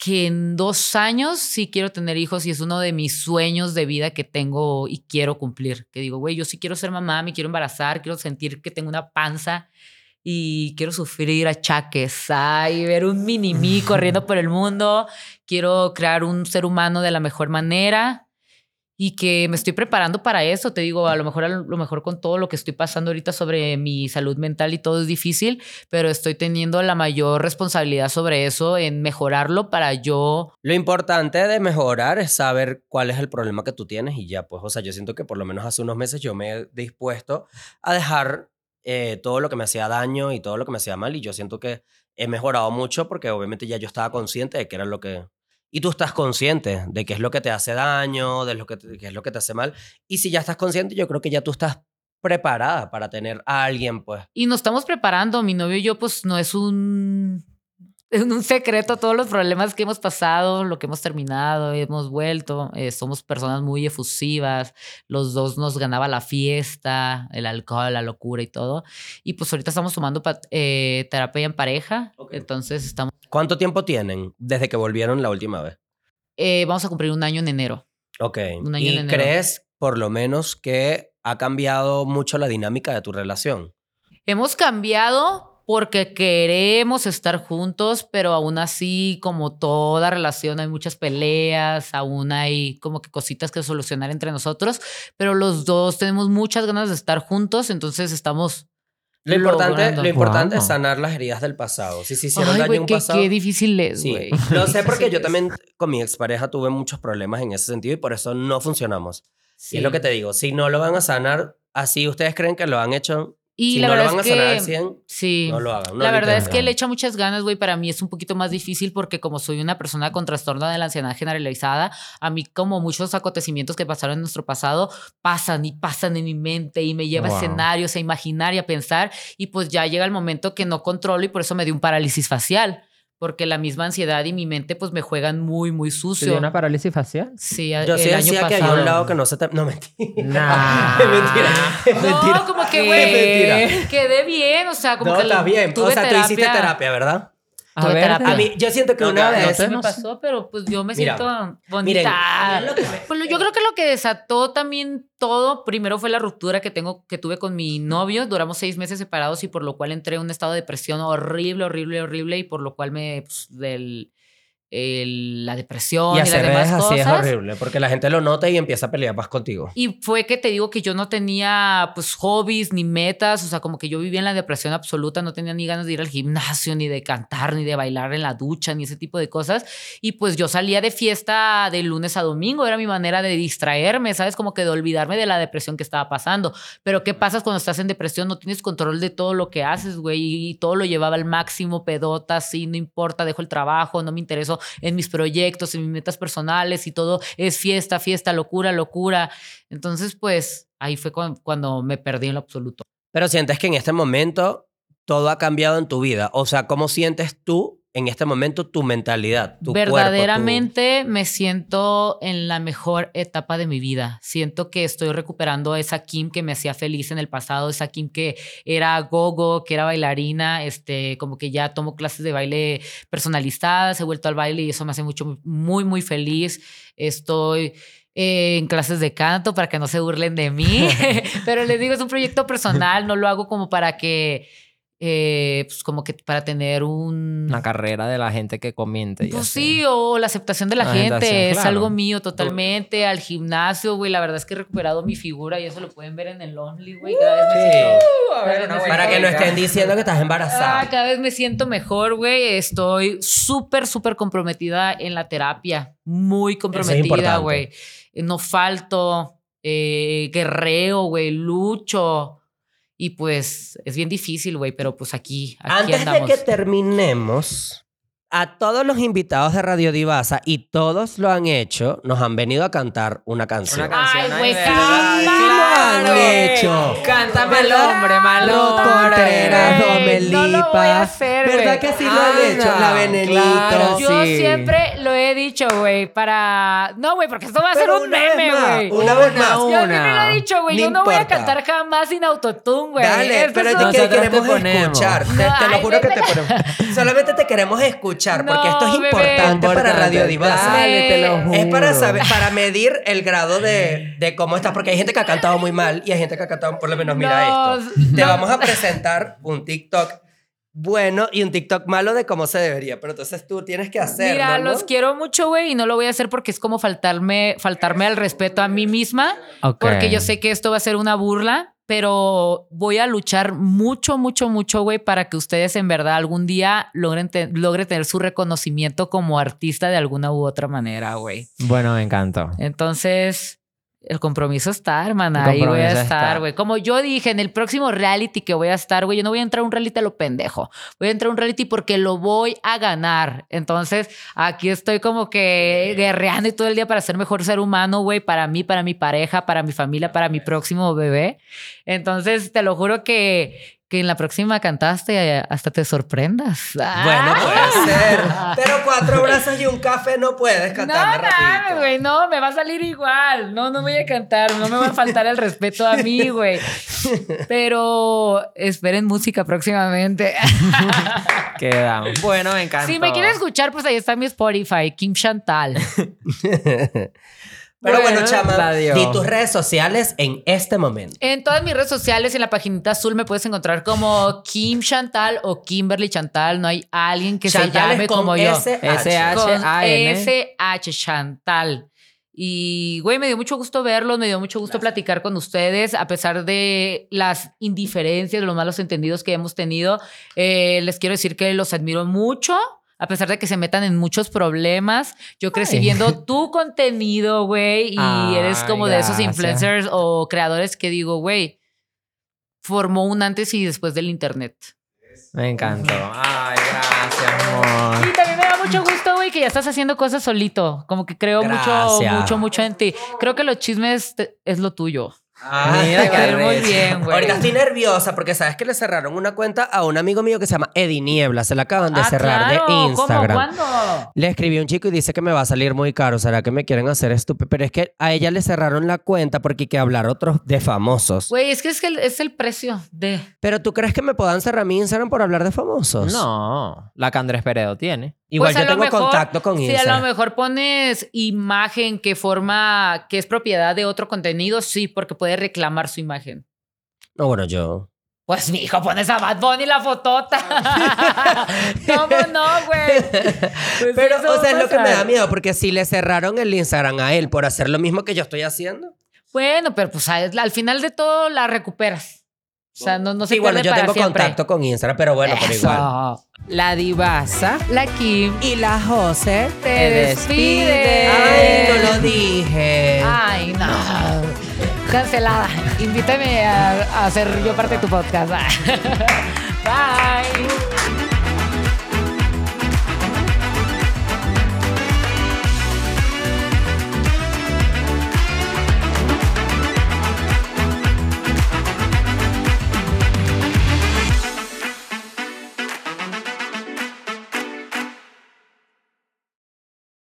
que en dos años sí quiero tener hijos y es uno de mis sueños de vida que tengo y quiero cumplir. Que digo, güey, yo sí quiero ser mamá, me quiero embarazar, quiero sentir que tengo una panza y quiero sufrir achaques, ay, ver un mini mí corriendo por el mundo. Quiero crear un ser humano de la mejor manera y que me estoy preparando para eso. Te digo, a lo mejor, a lo mejor con todo lo que estoy pasando ahorita sobre mi salud mental y todo es difícil, pero estoy teniendo la mayor responsabilidad sobre eso en mejorarlo para yo. Lo importante de mejorar es saber cuál es el problema que tú tienes y ya, pues, o sea, yo siento que por lo menos hace unos meses yo me he dispuesto a dejar eh, todo lo que me hacía daño y todo lo que me hacía mal y yo siento que he mejorado mucho porque obviamente ya yo estaba consciente de que era lo que... Y tú estás consciente de qué es lo que te hace daño, de lo que, te- qué es lo que te hace mal. Y si ya estás consciente, yo creo que ya tú estás preparada para tener a alguien, pues. Y nos estamos preparando. Mi novio y yo, pues no es un. En un secreto todos los problemas que hemos pasado, lo que hemos terminado, hemos vuelto. eh, somos personas muy efusivas. Los dos nos ganaba la fiesta, el alcohol, la locura y todo. Y pues ahorita estamos tomando eh, terapia en pareja. Entonces estamos, ¿Cuánto tiempo tienen desde que volvieron la última vez? eh, vamos a cumplir un año en enero. Ok. Un año ¿Y en enero. crees, por lo menos, que ha cambiado mucho la dinámica de tu relación? Hemos cambiado porque queremos estar juntos, pero aún así, como toda relación, hay muchas peleas, aún hay como que cositas que solucionar entre nosotros, pero los dos tenemos muchas ganas de estar juntos, entonces estamos... Lo importante, logrando. lo importante es sanar las heridas del pasado. Si se hicieron Ay, daño en un qué, pasado. qué difícil es, Sí, güey. lo sé porque yo Sí, también con mi expareja tuve muchos problemas en ese sentido y por eso no funcionamos. Y sí. es lo que te digo, si no lo van a sanar, así ustedes creen que lo han hecho, Y si la no lo verdad van a es sanar que... al 100, Sí. no lo hagan. no la lo verdad es que le echa muchas ganas, güey. Para mí es un poquito más difícil porque como soy una persona con trastorno de la ansiedad generalizada, a mí como muchos acontecimientos que pasaron en nuestro pasado pasan y pasan en mi mente y me lleva a escenarios, a imaginar y a pensar y pues ya llega el momento que no controlo y por eso me dio un parálisis facial. Porque la misma ansiedad y mi mente pues me juegan muy, muy ¿Te sucio. dio una parálisis facial? Sí, Yo el sí año decía pasado. que había un lado que no se te... No, mentira. Nah. Es mentira. No, como que, Es güey, mentira. quedé bien, o sea, como No, que está bien. O tuve sea, tú hiciste terapia, ¿verdad? A ver. A mí, yo siento que No, una no, vez... me no sé. pasó, pero pues yo me Mira, siento miren, bonita. miren lo que me- Pues yo creo que lo que desató también todo, primero fue la ruptura que tengo, que tuve con mi novio. Duramos seis meses separados y por lo cual entré en un estado de depresión horrible, horrible, horrible y por lo cual me pues, del el- la depresión Y y, las hacer demás así es cosas. horrible, porque la gente lo nota y empieza a pelear más contigo. Y fue que te digo que yo no tenía pues hobbies ni metas, o sea, como que yo vivía en la depresión absoluta, no tenía ni ganas de ir al gimnasio, ni de cantar, ni de bailar en la ducha, ni ese tipo de cosas. Y pues yo salía de fiesta de lunes a domingo, era mi manera de distraerme, ¿sabes? Como que de olvidarme de la depresión que estaba pasando. Pero ¿qué pasa cuando estás en depresión? No tienes control de todo lo que haces, güey, y todo lo llevaba al máximo, pedota, sí, no importa, dejo el trabajo, no me intereso en mis proyectos, en mis metas personales y todo es fiesta, fiesta, locura, locura. Entonces, pues ahí fue cuan- cuando, me perdí en lo absoluto. Pero sientes que en este momento todo ha cambiado en tu vida. O sea, ¿cómo sientes tú en este momento tu mentalidad, tu cuerpo, tu- Verdaderamente me siento en la mejor etapa de mi vida. Siento que estoy recuperando esa Kim que me hacía feliz en el pasado, esa Kim que era gogo, que era bailarina, este, como que ya tomo clases de baile personalizadas, he vuelto al baile y eso me hace mucho, muy, muy feliz. Estoy eh, en clases de canto para que no se burlen de mí, pero les digo, es un proyecto personal, no lo hago como para que, eh, pues como que para tener un... Una carrera de la gente que comiente. Pues así. sí, o la aceptación de la, La gente, es claro. algo mío totalmente. Al gimnasio, güey, la verdad es que he recuperado mi figura y eso lo pueden ver en el Only, güey. Cada vez me siento... a ver, Para que no estén diciendo que estás Ah, embarazada. cada vez me siento mejor, güey. Estoy súper, súper comprometida en la terapia. Muy comprometida, güey. No falto, eh, guerreo, güey, lucho. Y pues es bien difícil, güey, pero pues aquí, aquí Antes andamos. de que terminemos, a todos los invitados de Radio Divasa, y todos lo han hecho, nos han venido a cantar una canción. Una canción. Han hecho. Cántame al hombre, mal Ro hombre. Contreras, Domelipa. no lo voy a hacer, ¿Verdad güey. que sí lo han hecho? La Venenito. claro, Yo Sí. siempre lo he dicho, güey, para... No, güey, porque esto va a ser Pero un una vez meme, más, güey. Una vez más. Yo siempre lo he dicho, güey. No Yo no voy a importa. cantar jamás sin autotune, güey. Dale, Esto pero es es de un- que Nosotros te queremos ponemos. escuchar. Te, No, te lo ay, juro que vete te ponemos. Solamente te queremos escuchar porque No, esto es bebé. importante para Radio Divasa. Dale, te lo juro. Es para saber, para medir el grado de, de cómo estás, porque hay gente que ha cantado muy mal y hay gente que ha cantado, por lo menos, mira No, esto. Te no. vamos a presentar un TikTok bueno y un TikTok malo de cómo se debería, pero entonces tú tienes que hacerlo, Mira, ¿no? los quiero mucho, güey, y no lo voy a hacer porque es como faltarme, faltarme al respeto a mí misma, Ok. porque yo sé que esto va a ser una burla, pero voy a luchar mucho, mucho, mucho, güey, para que ustedes en verdad algún día logren, te- logren tener su reconocimiento como artista de alguna u otra manera, güey. Bueno, me encantó. Entonces, el compromiso está, hermana. Ahí voy a estar, güey. Como yo dije, en el próximo reality que voy a estar, güey, yo no voy a entrar a un reality a lo pendejo. Voy a entrar a un reality porque lo voy a ganar. Entonces, aquí estoy como que guerreando y todo el día para ser mejor ser humano, güey, para mí, para mi pareja, para mi familia, para mi próximo bebé. Entonces, te lo juro que que en la próxima cantaste eh, hasta te sorprendas. Bueno, puede ser. Pero cuatro brazos y un café no puedes No, cantar no, ratito. güey, no, me va a salir igual. No, no voy a cantar, no me va a faltar el respeto a mí, güey. Pero esperen música próximamente. Quedamos. Bueno, me encantó. si me quieren escuchar, pues ahí está mi Spotify, Kim Chantal. Pero bueno, Bueno, chama, di tus redes sociales en este momento. En todas mis redes sociales, en la paginita azul, me puedes encontrar como Kim Chantal o Kimberly Chantal. No hay alguien que Chantal se llame como yo. S-H. S-H. Con H-A-N. S-H Chantal. Y, güey, me dio mucho gusto verlos, me dio mucho gusto platicar con ustedes, a pesar de las indiferencias, los malos entendidos que hemos tenido. Eh, les quiero decir que los admiro mucho, a pesar de que se metan en muchos problemas. Yo crecí Ay. viendo tu contenido, güey, y eres como de esos influencers o creadores que digo, güey, formó un antes y después del internet. Me encantó. Ay, gracias, amor. Y también me da mucho gusto, güey, que ya estás haciendo cosas solito. Como que creo mucho, Gracias. mucho, mucho en ti. Creo que los chismes es lo tuyo. Mira Te qué va a ir muy bien, güey. Ahorita estoy nerviosa porque sabes que le cerraron una cuenta a un amigo mío que se llama Eddie Niebla. Se la acaban de Ah, cerrar claro. de Instagram. ¿Cómo? ¿Cuándo? Le escribí a un chico y dice que me va a salir muy caro. ¿Será que me quieren hacer estúpido? Pero es que a ella le cerraron la cuenta porque hay que hablar otros de famosos. Güey, es que es, que el- es el precio de... Pero ¿tú crees que me puedan cerrar mi Instagram por hablar de famosos? No, la que Andrés Peredo tiene. Igual Pues yo tengo mejor- contacto con Si a Instagram. lo mejor pones imagen que forma, que es propiedad de otro contenido, sí, porque puede reclamar su imagen. No, bueno, yo. Pues mi hijo, pones a Bad Bunny la fotota. ¿Cómo no, güey? Pues Pero, eso o sea, es lo que me da miedo porque si le cerraron el Instagram a él por hacer lo mismo que yo estoy haciendo. Bueno, pero pues al, al final de todo la recuperas. O sea, no, no se Sí, bueno, yo para tengo siempre. contacto con Instagram, pero bueno, pero Eso. igual. La divasa. La Kim Y la José. te Te despide. Ay, no lo dije. Ay, no. Cancelada. Invítame a, a hacer yo parte de tu podcast. Bye.